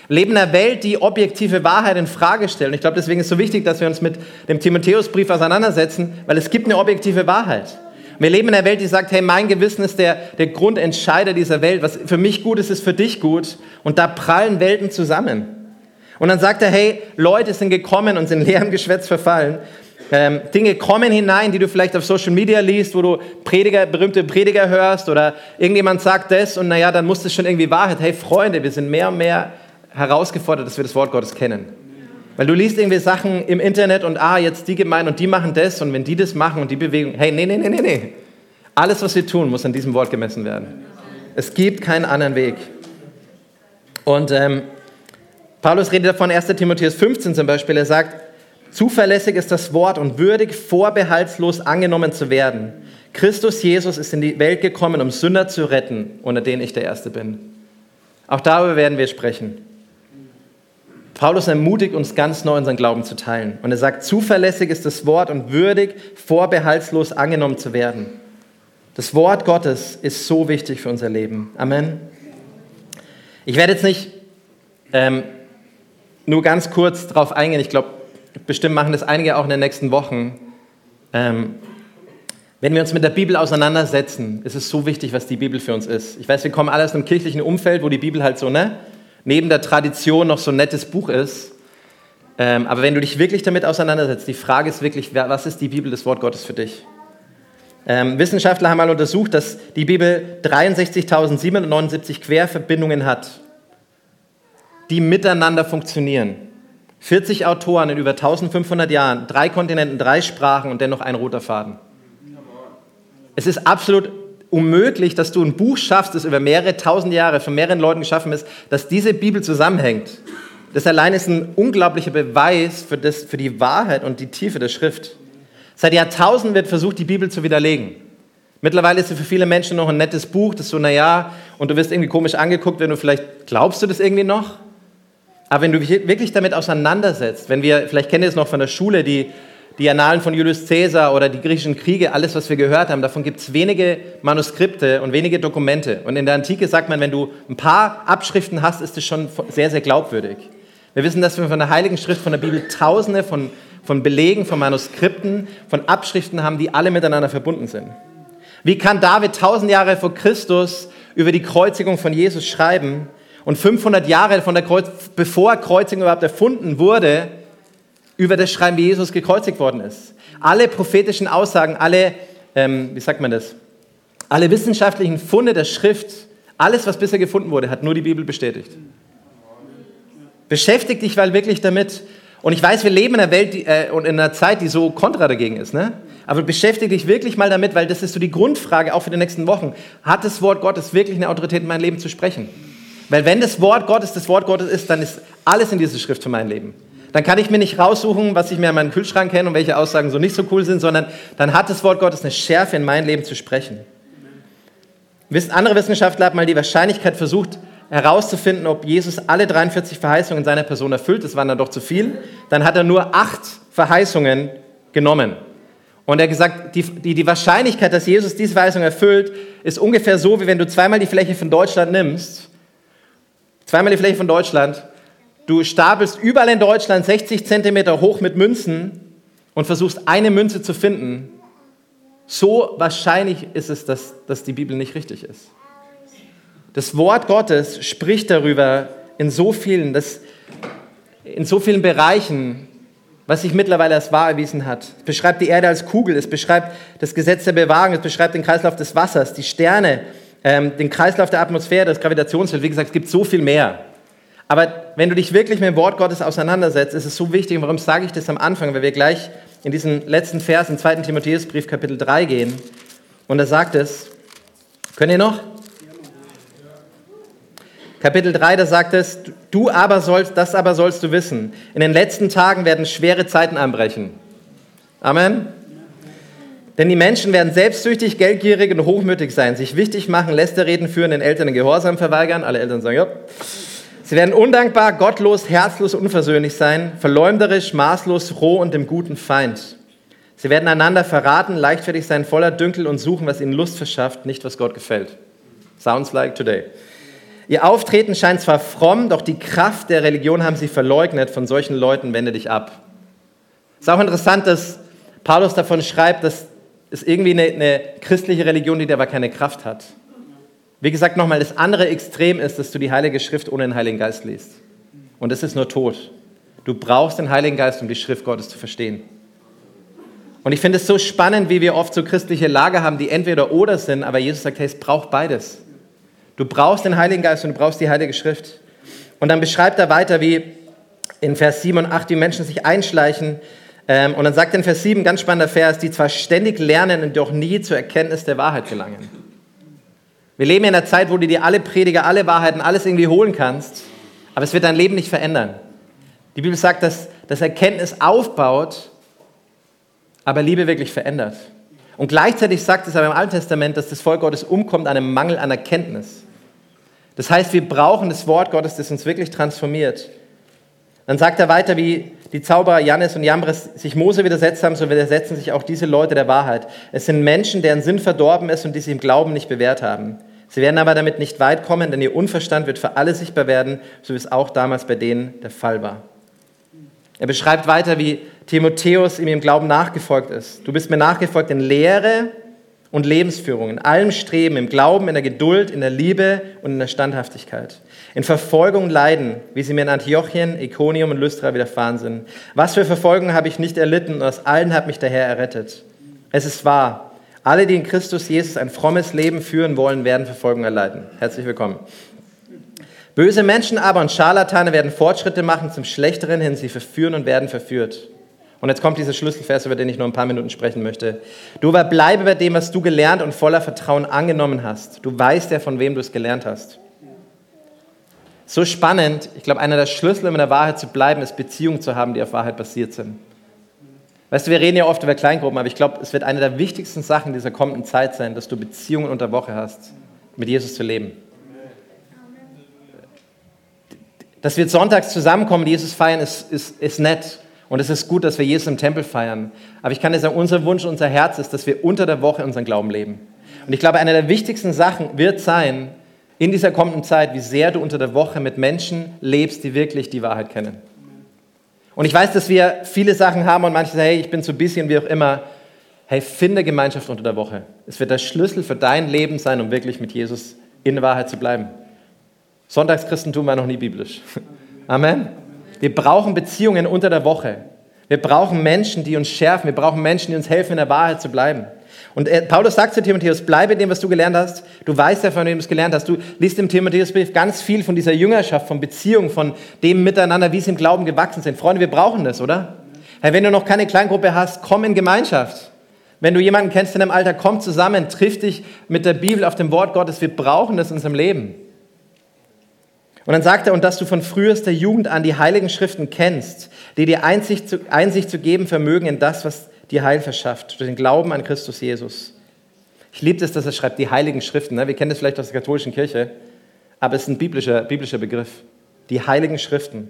Wir leben in einer Welt, die objektive Wahrheit in Frage stellt. Und ich glaube, deswegen ist es so wichtig, dass wir uns mit dem Timotheusbrief auseinandersetzen, weil es gibt eine objektive Wahrheit. Wir leben in einer Welt, die sagt, hey, mein Gewissen ist der, der Grundentscheider dieser Welt. Was für mich gut ist, ist für dich gut. Und da prallen Welten zusammen. Und dann sagt er, hey, Leute sind gekommen und sind leerem Geschwätz verfallen ähm, Dinge kommen hinein, die du vielleicht auf Social Media liest, wo du Prediger, berühmte Prediger hörst oder irgendjemand sagt das und naja, dann muss das schon irgendwie Wahrheit. Hey Freunde, wir sind mehr und mehr herausgefordert, dass wir das Wort Gottes kennen. Weil du liest irgendwie Sachen im Internet und ah, jetzt die Gemeinde und die machen das und wenn die das machen und die Bewegung, hey, nee, nee, nee, nee, nee. Alles, was wir tun, muss an diesem Wort gemessen werden. Es gibt keinen anderen Weg. Und ähm, Paulus redet davon, 1. Timotheus 15 zum Beispiel, er sagt, zuverlässig ist das Wort und würdig, vorbehaltslos angenommen zu werden. Christus Jesus ist in die Welt gekommen, um Sünder zu retten, unter denen ich der Erste bin. Auch darüber werden wir sprechen. Paulus ermutigt uns ganz neu unseren Glauben zu teilen. Und er sagt, zuverlässig ist das Wort und würdig, vorbehaltslos angenommen zu werden. Das Wort Gottes ist so wichtig für unser Leben. Amen. Ich werde jetzt nicht ähm, nur ganz kurz darauf eingehen. Ich glaube, bestimmt machen das einige auch in den nächsten Wochen. Ähm, wenn wir uns mit der Bibel auseinandersetzen, ist es so wichtig, was die Bibel für uns ist. Ich weiß, wir kommen alle aus einem kirchlichen Umfeld, wo die Bibel halt so, ne, neben der Tradition noch so ein nettes Buch ist. Ähm, aber wenn du dich wirklich damit auseinandersetzt, die Frage ist wirklich, was ist die Bibel, das Wort Gottes für dich? Ähm, Wissenschaftler haben mal untersucht, dass die Bibel 63.779 Querverbindungen hat, die miteinander funktionieren. 40 Autoren in über 1500 Jahren, drei Kontinenten, drei Sprachen und dennoch ein roter Faden. Es ist absolut unmöglich, dass du ein Buch schaffst, das über mehrere tausend Jahre von mehreren Leuten geschaffen ist, dass diese Bibel zusammenhängt. Das allein ist ein unglaublicher Beweis für, das, für die Wahrheit und die Tiefe der Schrift. Seit Jahrtausenden wird versucht, die Bibel zu widerlegen. Mittlerweile ist sie für viele Menschen noch ein nettes Buch, das so, naja, und du wirst irgendwie komisch angeguckt, wenn du vielleicht, glaubst du das irgendwie noch? Aber wenn du dich wirklich damit auseinandersetzt, wenn wir, vielleicht kennt ihr es noch von der Schule, die, die Annalen von Julius Caesar oder die griechischen Kriege, alles, was wir gehört haben, davon gibt es wenige Manuskripte und wenige Dokumente. Und in der Antike sagt man, wenn du ein paar Abschriften hast, ist es schon sehr, sehr glaubwürdig. Wir wissen, dass wir von der Heiligen Schrift, von der Bibel, tausende von, von Belegen, von Manuskripten, von Abschriften haben, die alle miteinander verbunden sind. Wie kann David tausend Jahre vor Christus über die Kreuzigung von Jesus schreiben und 500 Jahre von der Kreuz, bevor Kreuzigung überhaupt erfunden wurde, über das schreiben, wie Jesus gekreuzigt worden ist? Alle prophetischen Aussagen, alle, ähm, wie sagt man das, alle wissenschaftlichen Funde der Schrift, alles, was bisher gefunden wurde, hat nur die Bibel bestätigt. Beschäftig dich weil wirklich damit. Und ich weiß, wir leben in einer Welt äh, und in einer Zeit, die so kontra dagegen ist. Ne? Aber beschäftige dich wirklich mal damit, weil das ist so die Grundfrage auch für die nächsten Wochen. Hat das Wort Gottes wirklich eine Autorität in mein Leben zu sprechen? Weil wenn das Wort Gottes das Wort Gottes ist, dann ist alles in dieser Schrift für mein Leben. Dann kann ich mir nicht raussuchen, was ich mir an meinem Kühlschrank kenne und welche Aussagen so nicht so cool sind, sondern dann hat das Wort Gottes eine Schärfe in mein Leben zu sprechen. Andere Wissenschaftler haben mal die Wahrscheinlichkeit versucht, herauszufinden, ob Jesus alle 43 Verheißungen seiner Person erfüllt. Das waren dann doch zu viel. Dann hat er nur acht Verheißungen genommen. Und er hat gesagt, die, die, die Wahrscheinlichkeit, dass Jesus diese Verheißung erfüllt, ist ungefähr so, wie wenn du zweimal die Fläche von Deutschland nimmst. Zweimal die Fläche von Deutschland. Du stapelst überall in Deutschland 60 Zentimeter hoch mit Münzen und versuchst eine Münze zu finden. So wahrscheinlich ist es, dass, dass die Bibel nicht richtig ist. Das Wort Gottes spricht darüber in so vielen, das, in so vielen Bereichen, was sich mittlerweile als wahr erwiesen hat. Es beschreibt die Erde als Kugel, es beschreibt das Gesetz der Bewahrung, es beschreibt den Kreislauf des Wassers, die Sterne, ähm, den Kreislauf der Atmosphäre, das Gravitationsfeld. Wie gesagt, es gibt so viel mehr. Aber wenn du dich wirklich mit dem Wort Gottes auseinandersetzt, ist es so wichtig. Und warum sage ich das am Anfang? Weil wir gleich in diesen letzten Vers im 2. Timotheusbrief Kapitel 3 gehen. Und da sagt es, könnt ihr noch? Kapitel 3, da sagt es, du aber sollst, das aber sollst du wissen. In den letzten Tagen werden schwere Zeiten anbrechen. Amen. Denn die Menschen werden selbstsüchtig, geldgierig und hochmütig sein, sich wichtig machen, Lästerreden führen, den Eltern den Gehorsam verweigern. Alle Eltern sagen, ja. Sie werden undankbar, gottlos, herzlos, unversöhnlich sein, verleumderisch, maßlos, roh und dem guten Feind. Sie werden einander verraten, leichtfertig sein, voller Dünkel und suchen, was ihnen Lust verschafft, nicht was Gott gefällt. Sounds like today. Ihr Auftreten scheint zwar fromm, doch die Kraft der Religion haben sie verleugnet. Von solchen Leuten wende dich ab. Es ist auch interessant, dass Paulus davon schreibt, dass es irgendwie eine, eine christliche Religion, die aber keine Kraft hat. Wie gesagt, nochmal, das andere Extrem ist, dass du die Heilige Schrift ohne den Heiligen Geist liest. Und das ist nur Tod. Du brauchst den Heiligen Geist, um die Schrift Gottes zu verstehen. Und ich finde es so spannend, wie wir oft so christliche Lager haben, die entweder oder sind, aber Jesus sagt, hey, es braucht beides. Du brauchst den Heiligen Geist und du brauchst die Heilige Schrift. Und dann beschreibt er weiter, wie in Vers 7 und 8 die Menschen sich einschleichen. Ähm, und dann sagt er in Vers 7, ganz spannender Vers, die zwar ständig lernen und doch nie zur Erkenntnis der Wahrheit gelangen. Wir leben in einer Zeit, wo du dir alle Prediger, alle Wahrheiten, alles irgendwie holen kannst, aber es wird dein Leben nicht verändern. Die Bibel sagt, dass, dass Erkenntnis aufbaut, aber Liebe wirklich verändert. Und gleichzeitig sagt es aber im Alten Testament, dass das Volk Gottes umkommt an einem Mangel an Erkenntnis. Das heißt, wir brauchen das Wort Gottes, das uns wirklich transformiert. Dann sagt er weiter, wie die Zauberer Jannes und Jambres sich Mose widersetzt haben, so widersetzen sich auch diese Leute der Wahrheit. Es sind Menschen, deren Sinn verdorben ist und die sich im Glauben nicht bewährt haben. Sie werden aber damit nicht weit kommen, denn ihr Unverstand wird für alle sichtbar werden, so wie es auch damals bei denen der Fall war. Er beschreibt weiter, wie Timotheus ihm im Glauben nachgefolgt ist. Du bist mir nachgefolgt in Lehre und Lebensführung, in allem Streben, im Glauben, in der Geduld, in der Liebe und in der Standhaftigkeit. In Verfolgung leiden, wie sie mir in Antiochien, Iconium und Lystra widerfahren sind. Was für Verfolgung habe ich nicht erlitten und aus allen hat mich der Herr errettet. Es ist wahr, alle, die in Christus Jesus ein frommes Leben führen wollen, werden Verfolgung erleiden. Herzlich willkommen. Böse Menschen aber und Scharlatane werden Fortschritte machen zum Schlechteren hin, sie verführen und werden verführt. Und jetzt kommt dieser Schlüsselvers, über den ich nur ein paar Minuten sprechen möchte. Du aber bleibe bei dem, was du gelernt und voller Vertrauen angenommen hast. Du weißt ja, von wem du es gelernt hast. So spannend. Ich glaube, einer der Schlüssel, um in der Wahrheit zu bleiben, ist Beziehungen zu haben, die auf Wahrheit basiert sind. Weißt du, wir reden ja oft über Kleingruppen, aber ich glaube, es wird eine der wichtigsten Sachen dieser kommenden Zeit sein, dass du Beziehungen unter Woche hast, mit Jesus zu leben. Dass wir sonntags zusammenkommen, Jesus feiern, ist, ist, ist nett. Und es ist gut, dass wir Jesus im Tempel feiern. Aber ich kann dir sagen, unser Wunsch, unser Herz ist, dass wir unter der Woche unseren Glauben leben. Und ich glaube, eine der wichtigsten Sachen wird sein, in dieser kommenden Zeit, wie sehr du unter der Woche mit Menschen lebst, die wirklich die Wahrheit kennen. Und ich weiß, dass wir viele Sachen haben und manche sagen, hey, ich bin zu busy und wie auch immer. Hey, finde Gemeinschaft unter der Woche. Es wird der Schlüssel für dein Leben sein, um wirklich mit Jesus in Wahrheit zu bleiben. Sonntagschristentum war noch nie biblisch. Amen. Wir brauchen Beziehungen unter der Woche. Wir brauchen Menschen, die uns schärfen. Wir brauchen Menschen, die uns helfen, in der Wahrheit zu bleiben. Und Paulus sagt zu Timotheus, bleibe dem, was du gelernt hast. Du weißt ja, von wem du es gelernt hast. Du liest im Timotheusbrief ganz viel von dieser Jüngerschaft, von Beziehungen, von dem Miteinander, wie sie im Glauben gewachsen sind. Freunde, wir brauchen das, oder? Hey, wenn du noch keine Kleingruppe hast, komm in Gemeinschaft. Wenn du jemanden kennst in deinem Alter, komm zusammen, triff dich mit der Bibel auf dem Wort Gottes. Wir brauchen das in unserem Leben. Und dann sagt er, und dass du von frühester Jugend an die heiligen Schriften kennst, die dir Einsicht zu, Einsicht zu geben vermögen in das, was dir Heil verschafft, durch den Glauben an Christus Jesus. Ich liebe es, dass er schreibt, die heiligen Schriften. Ne? Wir kennen das vielleicht aus der katholischen Kirche, aber es ist ein biblischer, biblischer Begriff. Die heiligen Schriften.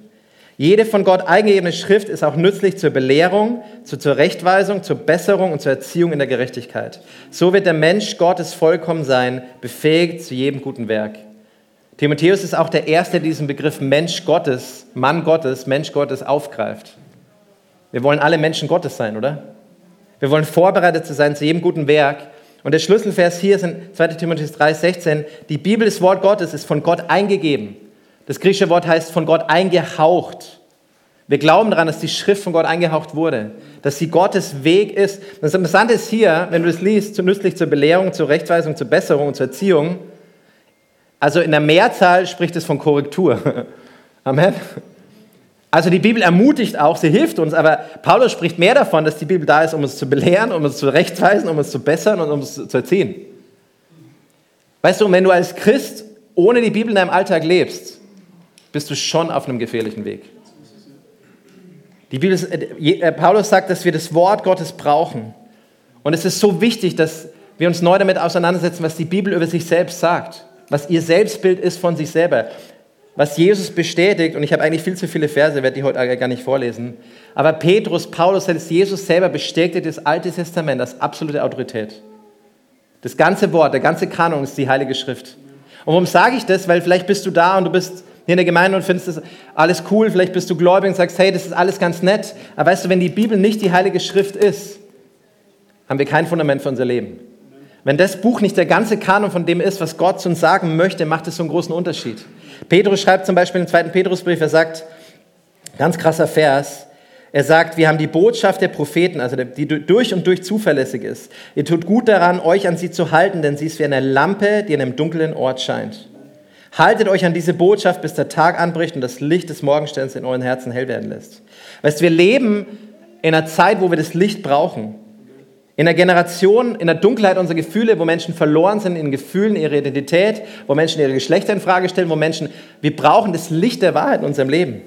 Jede von Gott eingegebene Schrift ist auch nützlich zur Belehrung, zur Zurechtweisung, zur Besserung und zur Erziehung in der Gerechtigkeit. So wird der Mensch Gottes vollkommen sein, befähigt zu jedem guten Werk. Timotheus ist auch der Erste, der diesen Begriff Mensch Gottes, Mann Gottes, Mensch Gottes aufgreift. Wir wollen alle Menschen Gottes sein, oder? Wir wollen vorbereitet zu sein zu jedem guten Werk. Und der Schlüsselvers hier ist in 2 Timotheus 3, 16. Die Bibel, das Wort Gottes, ist von Gott eingegeben. Das griechische Wort heißt von Gott eingehaucht. Wir glauben daran, dass die Schrift von Gott eingehaucht wurde, dass sie Gottes Weg ist. Das Interessante ist hier, wenn du es liest, zu nützlich zur Belehrung, zur Rechtweisung, zur Besserung und zur Erziehung, also in der Mehrzahl spricht es von Korrektur. Amen. Also die Bibel ermutigt auch, sie hilft uns, aber Paulus spricht mehr davon, dass die Bibel da ist, um uns zu belehren, um uns zu rechtweisen, um uns zu bessern und um uns zu erziehen. Weißt du, wenn du als Christ ohne die Bibel in deinem Alltag lebst, bist du schon auf einem gefährlichen Weg. Die Bibel, äh, äh, Paulus sagt, dass wir das Wort Gottes brauchen. Und es ist so wichtig, dass wir uns neu damit auseinandersetzen, was die Bibel über sich selbst sagt was ihr Selbstbild ist von sich selber, was Jesus bestätigt, und ich habe eigentlich viel zu viele Verse, werde die heute gar nicht vorlesen, aber Petrus, Paulus, selbst Jesus selber bestätigt das Alte Testament als absolute Autorität. Das ganze Wort, der ganze Kanon ist die Heilige Schrift. Und warum sage ich das? Weil vielleicht bist du da und du bist hier in der Gemeinde und findest das alles cool, vielleicht bist du gläubig und sagst, hey, das ist alles ganz nett, aber weißt du, wenn die Bibel nicht die Heilige Schrift ist, haben wir kein Fundament für unser Leben. Wenn das Buch nicht der ganze Kanon von dem ist, was Gott zu uns sagen möchte, macht es so einen großen Unterschied. Petrus schreibt zum Beispiel im zweiten Petrusbrief, er sagt, ganz krasser Vers, er sagt, wir haben die Botschaft der Propheten, also die durch und durch zuverlässig ist. Ihr tut gut daran, euch an sie zu halten, denn sie ist wie eine Lampe, die in einem dunklen Ort scheint. Haltet euch an diese Botschaft, bis der Tag anbricht und das Licht des Morgensterns in euren Herzen hell werden lässt. Weißt du, wir leben in einer Zeit, wo wir das Licht brauchen. In einer Generation, in der Dunkelheit unserer Gefühle, wo Menschen verloren sind in Gefühlen, ihre Identität, wo Menschen ihre Geschlechter in Frage stellen, wo Menschen, wir brauchen das Licht der Wahrheit in unserem Leben.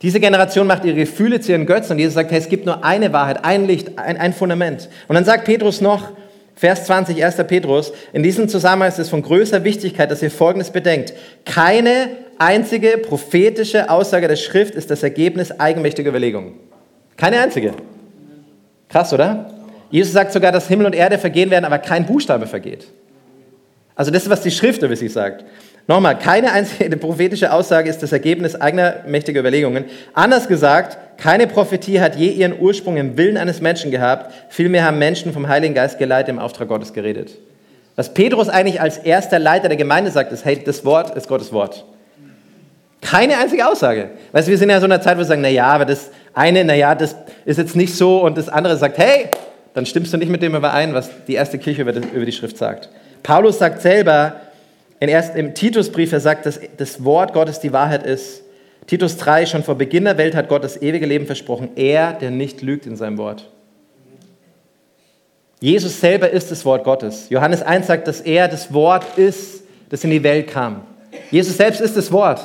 Diese Generation macht ihre Gefühle zu ihren Götzen und Jesus sagt, hey, es gibt nur eine Wahrheit, ein Licht, ein, ein Fundament. Und dann sagt Petrus noch, Vers 20, 1. Petrus, in diesem Zusammenhang ist es von größter Wichtigkeit, dass ihr Folgendes bedenkt. Keine einzige prophetische Aussage der Schrift ist das Ergebnis eigenmächtiger Überlegungen. Keine einzige. Krass, oder? Jesus sagt sogar, dass Himmel und Erde vergehen werden, aber kein Buchstabe vergeht. Also das ist, was die Schrift über sich sagt. Nochmal, keine einzige prophetische Aussage ist das Ergebnis eigener mächtiger Überlegungen. Anders gesagt, keine Prophetie hat je ihren Ursprung im Willen eines Menschen gehabt. Vielmehr haben Menschen vom Heiligen Geist geleitet im Auftrag Gottes geredet. Was Petrus eigentlich als erster Leiter der Gemeinde sagt, ist, hey, das Wort ist Gottes Wort. Keine einzige Aussage. Weißt du, wir sind ja in so einer Zeit, wo wir sagen, na ja, aber das eine, na ja, das ist jetzt nicht so und das andere sagt, hey, dann stimmst du nicht mit dem überein, was die erste Kirche über die Schrift sagt. Paulus sagt selber, in erst, Im Titusbrief, er sagt, dass das Wort Gottes die Wahrheit ist. Titus 3, schon vor Beginn der Welt hat Gott das ewige Leben versprochen. Er, der nicht lügt in seinem Wort. Jesus selber ist das Wort Gottes. Johannes 1 sagt, dass er das Wort ist, das in die Welt kam. Jesus selbst ist das Wort.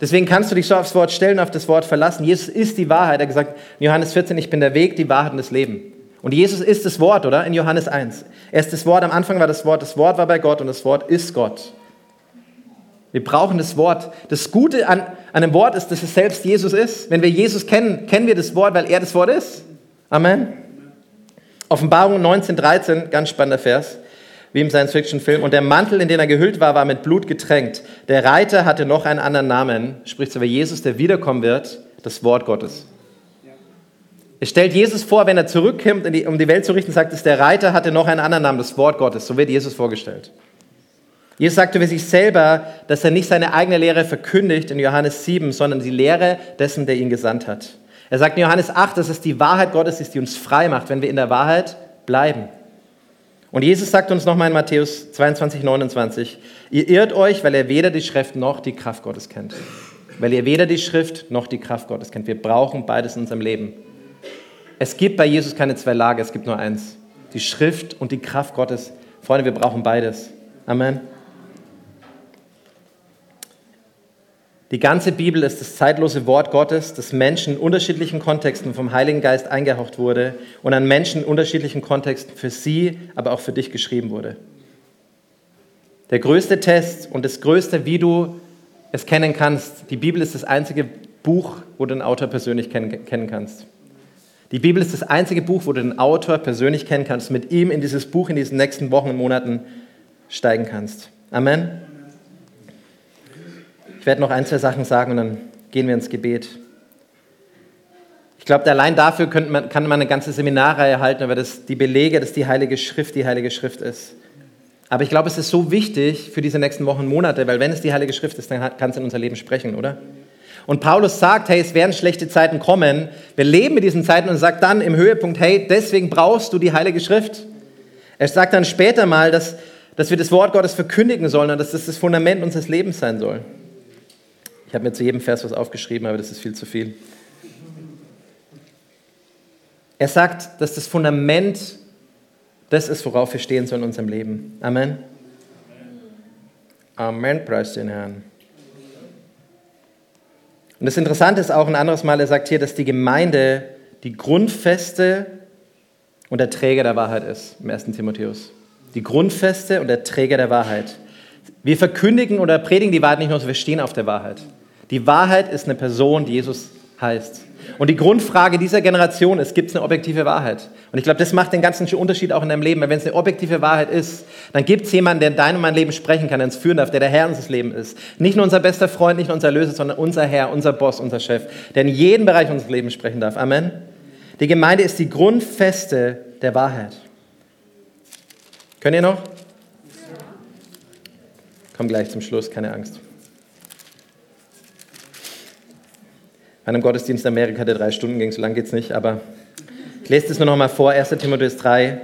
Deswegen kannst du dich so aufs Wort stellen, auf das Wort verlassen. Jesus ist die Wahrheit. Er hat gesagt in Johannes 14, ich bin der Weg, die Wahrheit und das Leben. Und Jesus ist das Wort, oder? In Johannes 1. Er ist das Wort, am Anfang war das Wort, das Wort war bei Gott und das Wort ist Gott. Wir brauchen das Wort. Das Gute an, an einem Wort ist, dass es selbst Jesus ist. Wenn wir Jesus kennen, kennen wir das Wort, weil er das Wort ist. Amen. Offenbarung 19, 13, ganz spannender Vers, wie im Science-Fiction-Film. Und der Mantel, in den er gehüllt war, war mit Blut getränkt. Der Reiter hatte noch einen anderen Namen, spricht wie Jesus, der wiederkommen wird, das Wort Gottes. Es stellt Jesus vor, wenn er zurückkommt, um die Welt zu richten, sagt es, der Reiter hatte noch einen anderen Namen, das Wort Gottes. So wird Jesus vorgestellt. Jesus sagt über sich selber, dass er nicht seine eigene Lehre verkündigt in Johannes 7, sondern die Lehre dessen, der ihn gesandt hat. Er sagt in Johannes 8, dass es die Wahrheit Gottes ist, die uns frei macht, wenn wir in der Wahrheit bleiben. Und Jesus sagt uns nochmal in Matthäus 22, 29, ihr irrt euch, weil ihr weder die Schrift noch die Kraft Gottes kennt. Weil ihr weder die Schrift noch die Kraft Gottes kennt. Wir brauchen beides in unserem Leben. Es gibt bei Jesus keine zwei Lager, es gibt nur eins. Die Schrift und die Kraft Gottes. Freunde, wir brauchen beides. Amen. Die ganze Bibel ist das zeitlose Wort Gottes, das Menschen in unterschiedlichen Kontexten vom Heiligen Geist eingehaucht wurde und an Menschen in unterschiedlichen Kontexten für sie, aber auch für dich geschrieben wurde. Der größte Test und das größte, wie du es kennen kannst, die Bibel ist das einzige Buch, wo du den Autor persönlich kennen kannst. Die Bibel ist das einzige Buch, wo du den Autor persönlich kennen kannst, mit ihm in dieses Buch in diesen nächsten Wochen und Monaten steigen kannst. Amen. Ich werde noch ein, zwei Sachen sagen und dann gehen wir ins Gebet. Ich glaube, allein dafür man, kann man eine ganze Seminarreihe halten über das, die Belege, dass die Heilige Schrift die Heilige Schrift ist. Aber ich glaube, es ist so wichtig für diese nächsten Wochen und Monate, weil wenn es die Heilige Schrift ist, dann kann es in unser Leben sprechen, oder? Und Paulus sagt, hey, es werden schlechte Zeiten kommen. Wir leben mit diesen Zeiten und sagt dann im Höhepunkt, hey, deswegen brauchst du die Heilige Schrift. Er sagt dann später mal, dass, dass wir das Wort Gottes verkündigen sollen und dass das das Fundament unseres Lebens sein soll. Ich habe mir zu jedem Vers was aufgeschrieben, aber das ist viel zu viel. Er sagt, dass das Fundament das ist, worauf wir stehen sollen in unserem Leben. Amen. Amen, preis den Herrn. Und das Interessante ist auch ein anderes Mal, er sagt hier, dass die Gemeinde die Grundfeste und der Träger der Wahrheit ist, im 1. Timotheus. Die Grundfeste und der Träger der Wahrheit. Wir verkündigen oder predigen die Wahrheit nicht nur, wir stehen auf der Wahrheit. Die Wahrheit ist eine Person, die Jesus heißt. Und die Grundfrage dieser Generation ist, gibt es eine objektive Wahrheit? Und ich glaube, das macht den ganzen Unterschied auch in deinem Leben. Weil wenn es eine objektive Wahrheit ist, dann gibt es jemanden, der in deinem und meinem Leben sprechen kann, der uns führen darf, der der Herr unseres Lebens ist. Nicht nur unser bester Freund, nicht nur unser Erlöser, sondern unser Herr, unser Boss, unser Chef, der in jedem Bereich unseres Lebens sprechen darf. Amen. Die Gemeinde ist die Grundfeste der Wahrheit. Könnt ihr noch? Komm gleich zum Schluss, keine Angst. An einem Gottesdienst in Amerika, der drei Stunden ging, so lange geht es nicht, aber ich lese das nur noch mal vor, 1. Timotheus 3.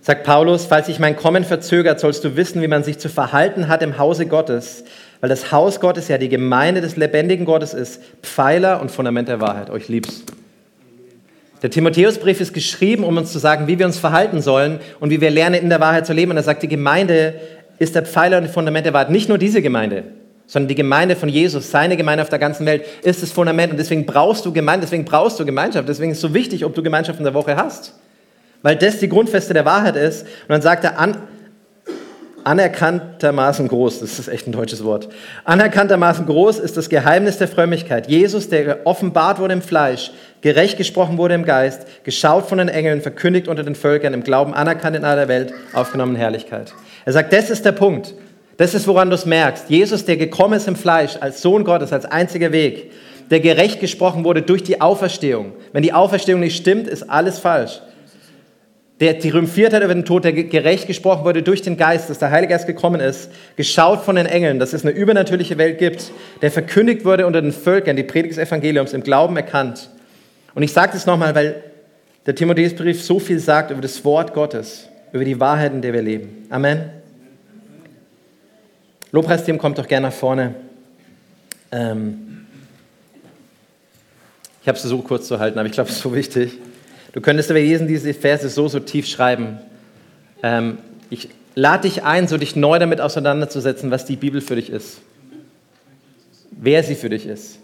Sagt Paulus, falls sich mein Kommen verzögert, sollst du wissen, wie man sich zu verhalten hat im Hause Gottes, weil das Haus Gottes ja die Gemeinde des lebendigen Gottes ist, Pfeiler und Fundament der Wahrheit. Euch lieb's. Der Timotheusbrief ist geschrieben, um uns zu sagen, wie wir uns verhalten sollen und wie wir lernen, in der Wahrheit zu leben. Und er sagt, die Gemeinde ist der Pfeiler und Fundament der Wahrheit. Nicht nur diese Gemeinde, sondern die Gemeinde von Jesus, seine Gemeinde auf der ganzen Welt, ist das Fundament. Und deswegen brauchst du Gemeinde, deswegen brauchst du Gemeinschaft. Deswegen ist es so wichtig, ob du Gemeinschaft in der Woche hast. Weil das die Grundfeste der Wahrheit ist. Und dann sagt er, an, anerkanntermaßen groß, das ist echt ein deutsches Wort, anerkanntermaßen groß ist das Geheimnis der Frömmigkeit. Jesus, der offenbart wurde im Fleisch, gerecht gesprochen wurde im Geist, geschaut von den Engeln, verkündigt unter den Völkern, im Glauben anerkannt in aller Welt, aufgenommen in Herrlichkeit. Er sagt, das ist der Punkt. Das ist, woran du es merkst. Jesus, der gekommen ist im Fleisch, als Sohn Gottes, als einziger Weg, der gerecht gesprochen wurde durch die Auferstehung. Wenn die Auferstehung nicht stimmt, ist alles falsch der triumphiert hat über den Tod, der gerecht gesprochen wurde durch den Geist, dass der Heilige Geist gekommen ist, geschaut von den Engeln, dass es eine übernatürliche Welt gibt, der verkündigt wurde unter den Völkern, die Predigt des Evangeliums, im Glauben erkannt. Und ich sage das nochmal, weil der Timotheusbrief so viel sagt über das Wort Gottes, über die Wahrheit, in der wir leben. Amen. Lobpreisteam kommt doch gerne nach vorne. Ähm ich habe es so kurz zu halten, aber ich glaube, es ist so wichtig. Du könntest aber lesen diese Verse so, so tief schreiben. Ähm, ich lade dich ein, so dich neu damit auseinanderzusetzen, was die Bibel für dich ist. Wer sie für dich ist.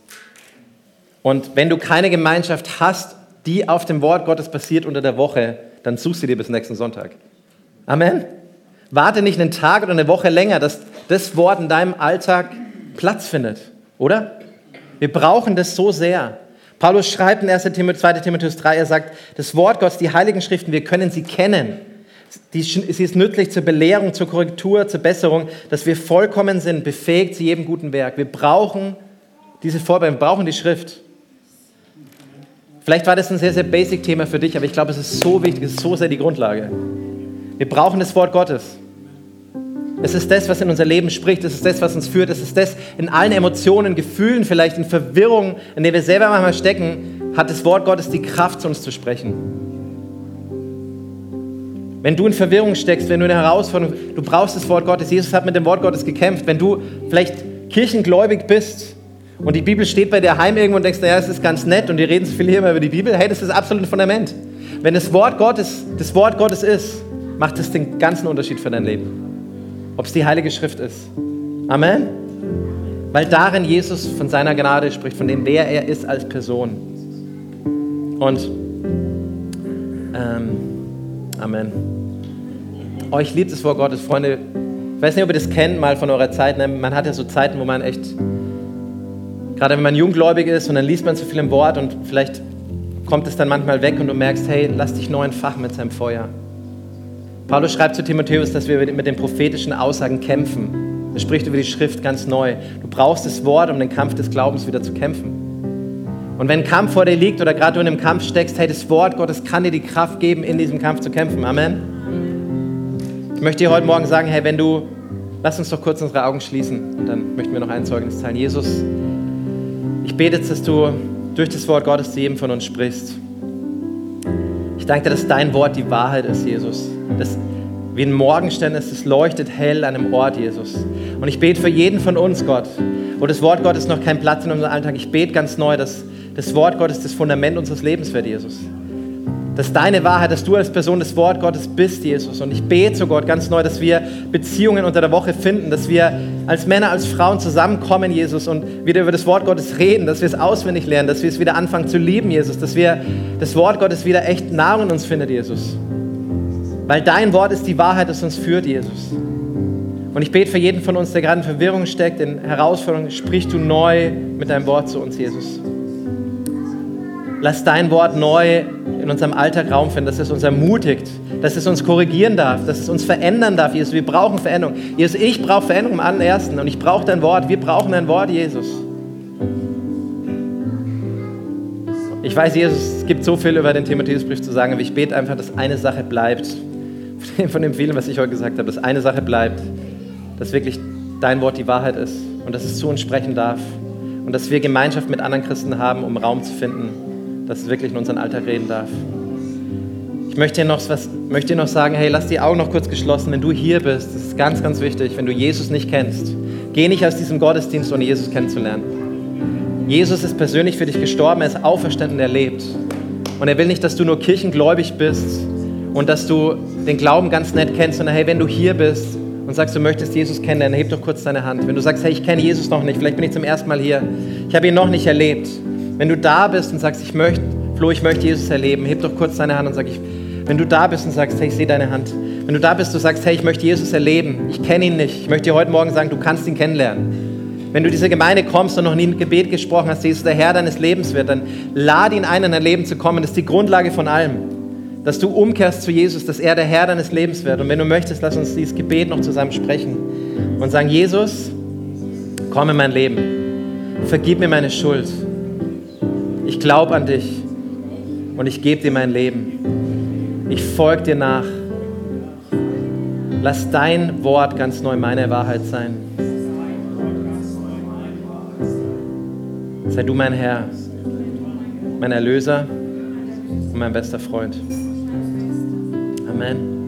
Und wenn du keine Gemeinschaft hast, die auf dem Wort Gottes basiert unter der Woche, dann such sie dir bis nächsten Sonntag. Amen. Warte nicht einen Tag oder eine Woche länger, dass das Wort in deinem Alltag Platz findet, oder? Wir brauchen das so sehr. Paulus schreibt in 1. Timotheus, 2. Timotheus 3, er sagt, das Wort Gottes, die Heiligen Schriften, wir können sie kennen. Sie ist nützlich zur Belehrung, zur Korrektur, zur Besserung, dass wir vollkommen sind, befähigt zu jedem guten Werk. Wir brauchen diese Vorbereitung, wir brauchen die Schrift. Vielleicht war das ein sehr, sehr basic Thema für dich, aber ich glaube, es ist so wichtig, es ist so sehr die Grundlage. Wir brauchen das Wort Gottes. Es ist das, was in unser Leben spricht. Es ist das, was uns führt. Es ist das in allen Emotionen, Gefühlen, vielleicht in Verwirrung, in der wir selber manchmal stecken, hat das Wort Gottes die Kraft, zu uns zu sprechen. Wenn du in Verwirrung steckst, wenn du in einer Herausforderung, du brauchst das Wort Gottes. Jesus hat mit dem Wort Gottes gekämpft. Wenn du vielleicht kirchengläubig bist und die Bibel steht bei dir heim irgendwo und denkst, naja, es ist ganz nett und die reden so viel hier immer über die Bibel, hey, das ist das absolute Fundament. Wenn das Wort Gottes das Wort Gottes ist, macht es den ganzen Unterschied für dein Leben ob es die Heilige Schrift ist. Amen. Weil darin Jesus von seiner Gnade spricht, von dem, wer er ist als Person. Und ähm, Amen. Oh, ich liebe das Wort Gottes, Freunde. Ich weiß nicht, ob ihr das kennt, mal von eurer Zeit. Ne? Man hat ja so Zeiten, wo man echt, gerade wenn man junggläubig ist und dann liest man so viel im Wort und vielleicht kommt es dann manchmal weg und du merkst, hey, lass dich neu entfachen mit seinem Feuer. Paulus schreibt zu Timotheus, dass wir mit den prophetischen Aussagen kämpfen. Er spricht über die Schrift ganz neu. Du brauchst das Wort, um den Kampf des Glaubens wieder zu kämpfen. Und wenn Kampf vor dir liegt oder gerade du in einem Kampf steckst, hey, das Wort Gottes kann dir die Kraft geben, in diesem Kampf zu kämpfen. Amen. Ich möchte dir heute Morgen sagen, hey, wenn du, lass uns doch kurz unsere Augen schließen und dann möchten wir noch ein Zeugnis teilen. Jesus, ich bete jetzt, dass du durch das Wort Gottes zu jedem von uns sprichst. Ich danke dir, dass dein Wort die Wahrheit ist, Jesus das wie ein Morgenstern ist, es leuchtet hell an einem Ort, Jesus. Und ich bete für jeden von uns, Gott, wo das Wort Gottes noch keinen Platz in unserem Alltag. Ich bete ganz neu, dass das Wort Gottes das Fundament unseres Lebens wird, Jesus. Dass deine Wahrheit, dass du als Person das Wort Gottes bist, Jesus. Und ich bete zu Gott ganz neu, dass wir Beziehungen unter der Woche finden, dass wir als Männer, als Frauen zusammenkommen, Jesus, und wieder über das Wort Gottes reden, dass wir es auswendig lernen, dass wir es wieder anfangen zu lieben, Jesus, dass wir das Wort Gottes wieder echt Nahrung in uns findet, Jesus. Weil dein Wort ist die Wahrheit, das uns führt, Jesus. Und ich bete für jeden von uns, der gerade in Verwirrung steckt, in Herausforderungen, sprich du neu mit deinem Wort zu uns, Jesus. Lass dein Wort neu in unserem Alltag Raum finden, dass es uns ermutigt, dass es uns korrigieren darf, dass es uns verändern darf, Jesus. Wir brauchen Veränderung. Jesus, ich brauche Veränderung am allerersten und ich brauche dein Wort. Wir brauchen dein Wort, Jesus. Ich weiß, Jesus, es gibt so viel über den Timotheusbrief zu sagen, aber ich bete einfach, dass eine Sache bleibt von dem vielen, was ich heute gesagt habe, dass eine Sache bleibt, dass wirklich dein Wort die Wahrheit ist und dass es zu uns sprechen darf und dass wir Gemeinschaft mit anderen Christen haben, um Raum zu finden, dass es wirklich in unseren Alltag reden darf. Ich möchte dir, noch was, möchte dir noch sagen, hey, lass die Augen noch kurz geschlossen, wenn du hier bist. Das ist ganz, ganz wichtig, wenn du Jesus nicht kennst. Geh nicht aus diesem Gottesdienst, ohne Jesus kennenzulernen. Jesus ist persönlich für dich gestorben, er ist auferstanden, er lebt. Und er will nicht, dass du nur kirchengläubig bist und dass du den Glauben ganz nett kennst, sondern hey, wenn du hier bist und sagst, du möchtest Jesus kennenlernen, heb doch kurz deine Hand. Wenn du sagst, hey, ich kenne Jesus noch nicht, vielleicht bin ich zum ersten Mal hier, ich habe ihn noch nicht erlebt. Wenn du da bist und sagst, ich möchte, Flo, ich möchte Jesus erleben, heb doch kurz deine Hand und sag, ich, wenn du da bist und sagst, hey, ich sehe deine Hand. Wenn du da bist und sagst, hey, ich möchte Jesus erleben, ich kenne ihn nicht, ich möchte dir heute Morgen sagen, du kannst ihn kennenlernen. Wenn du diese Gemeinde kommst und noch nie ein Gebet gesprochen hast, Jesus der Herr deines Lebens wird, dann lade ihn ein, in dein Leben zu kommen. Das ist die Grundlage von allem. Dass du umkehrst zu Jesus, dass er der Herr deines Lebens wird. Und wenn du möchtest, lass uns dieses Gebet noch zusammen sprechen und sagen, Jesus, komm in mein Leben. Vergib mir meine Schuld. Ich glaube an dich und ich gebe dir mein Leben. Ich folge dir nach. Lass dein Wort ganz neu meine Wahrheit sein. Sei du mein Herr, mein Erlöser und mein bester Freund. Amen.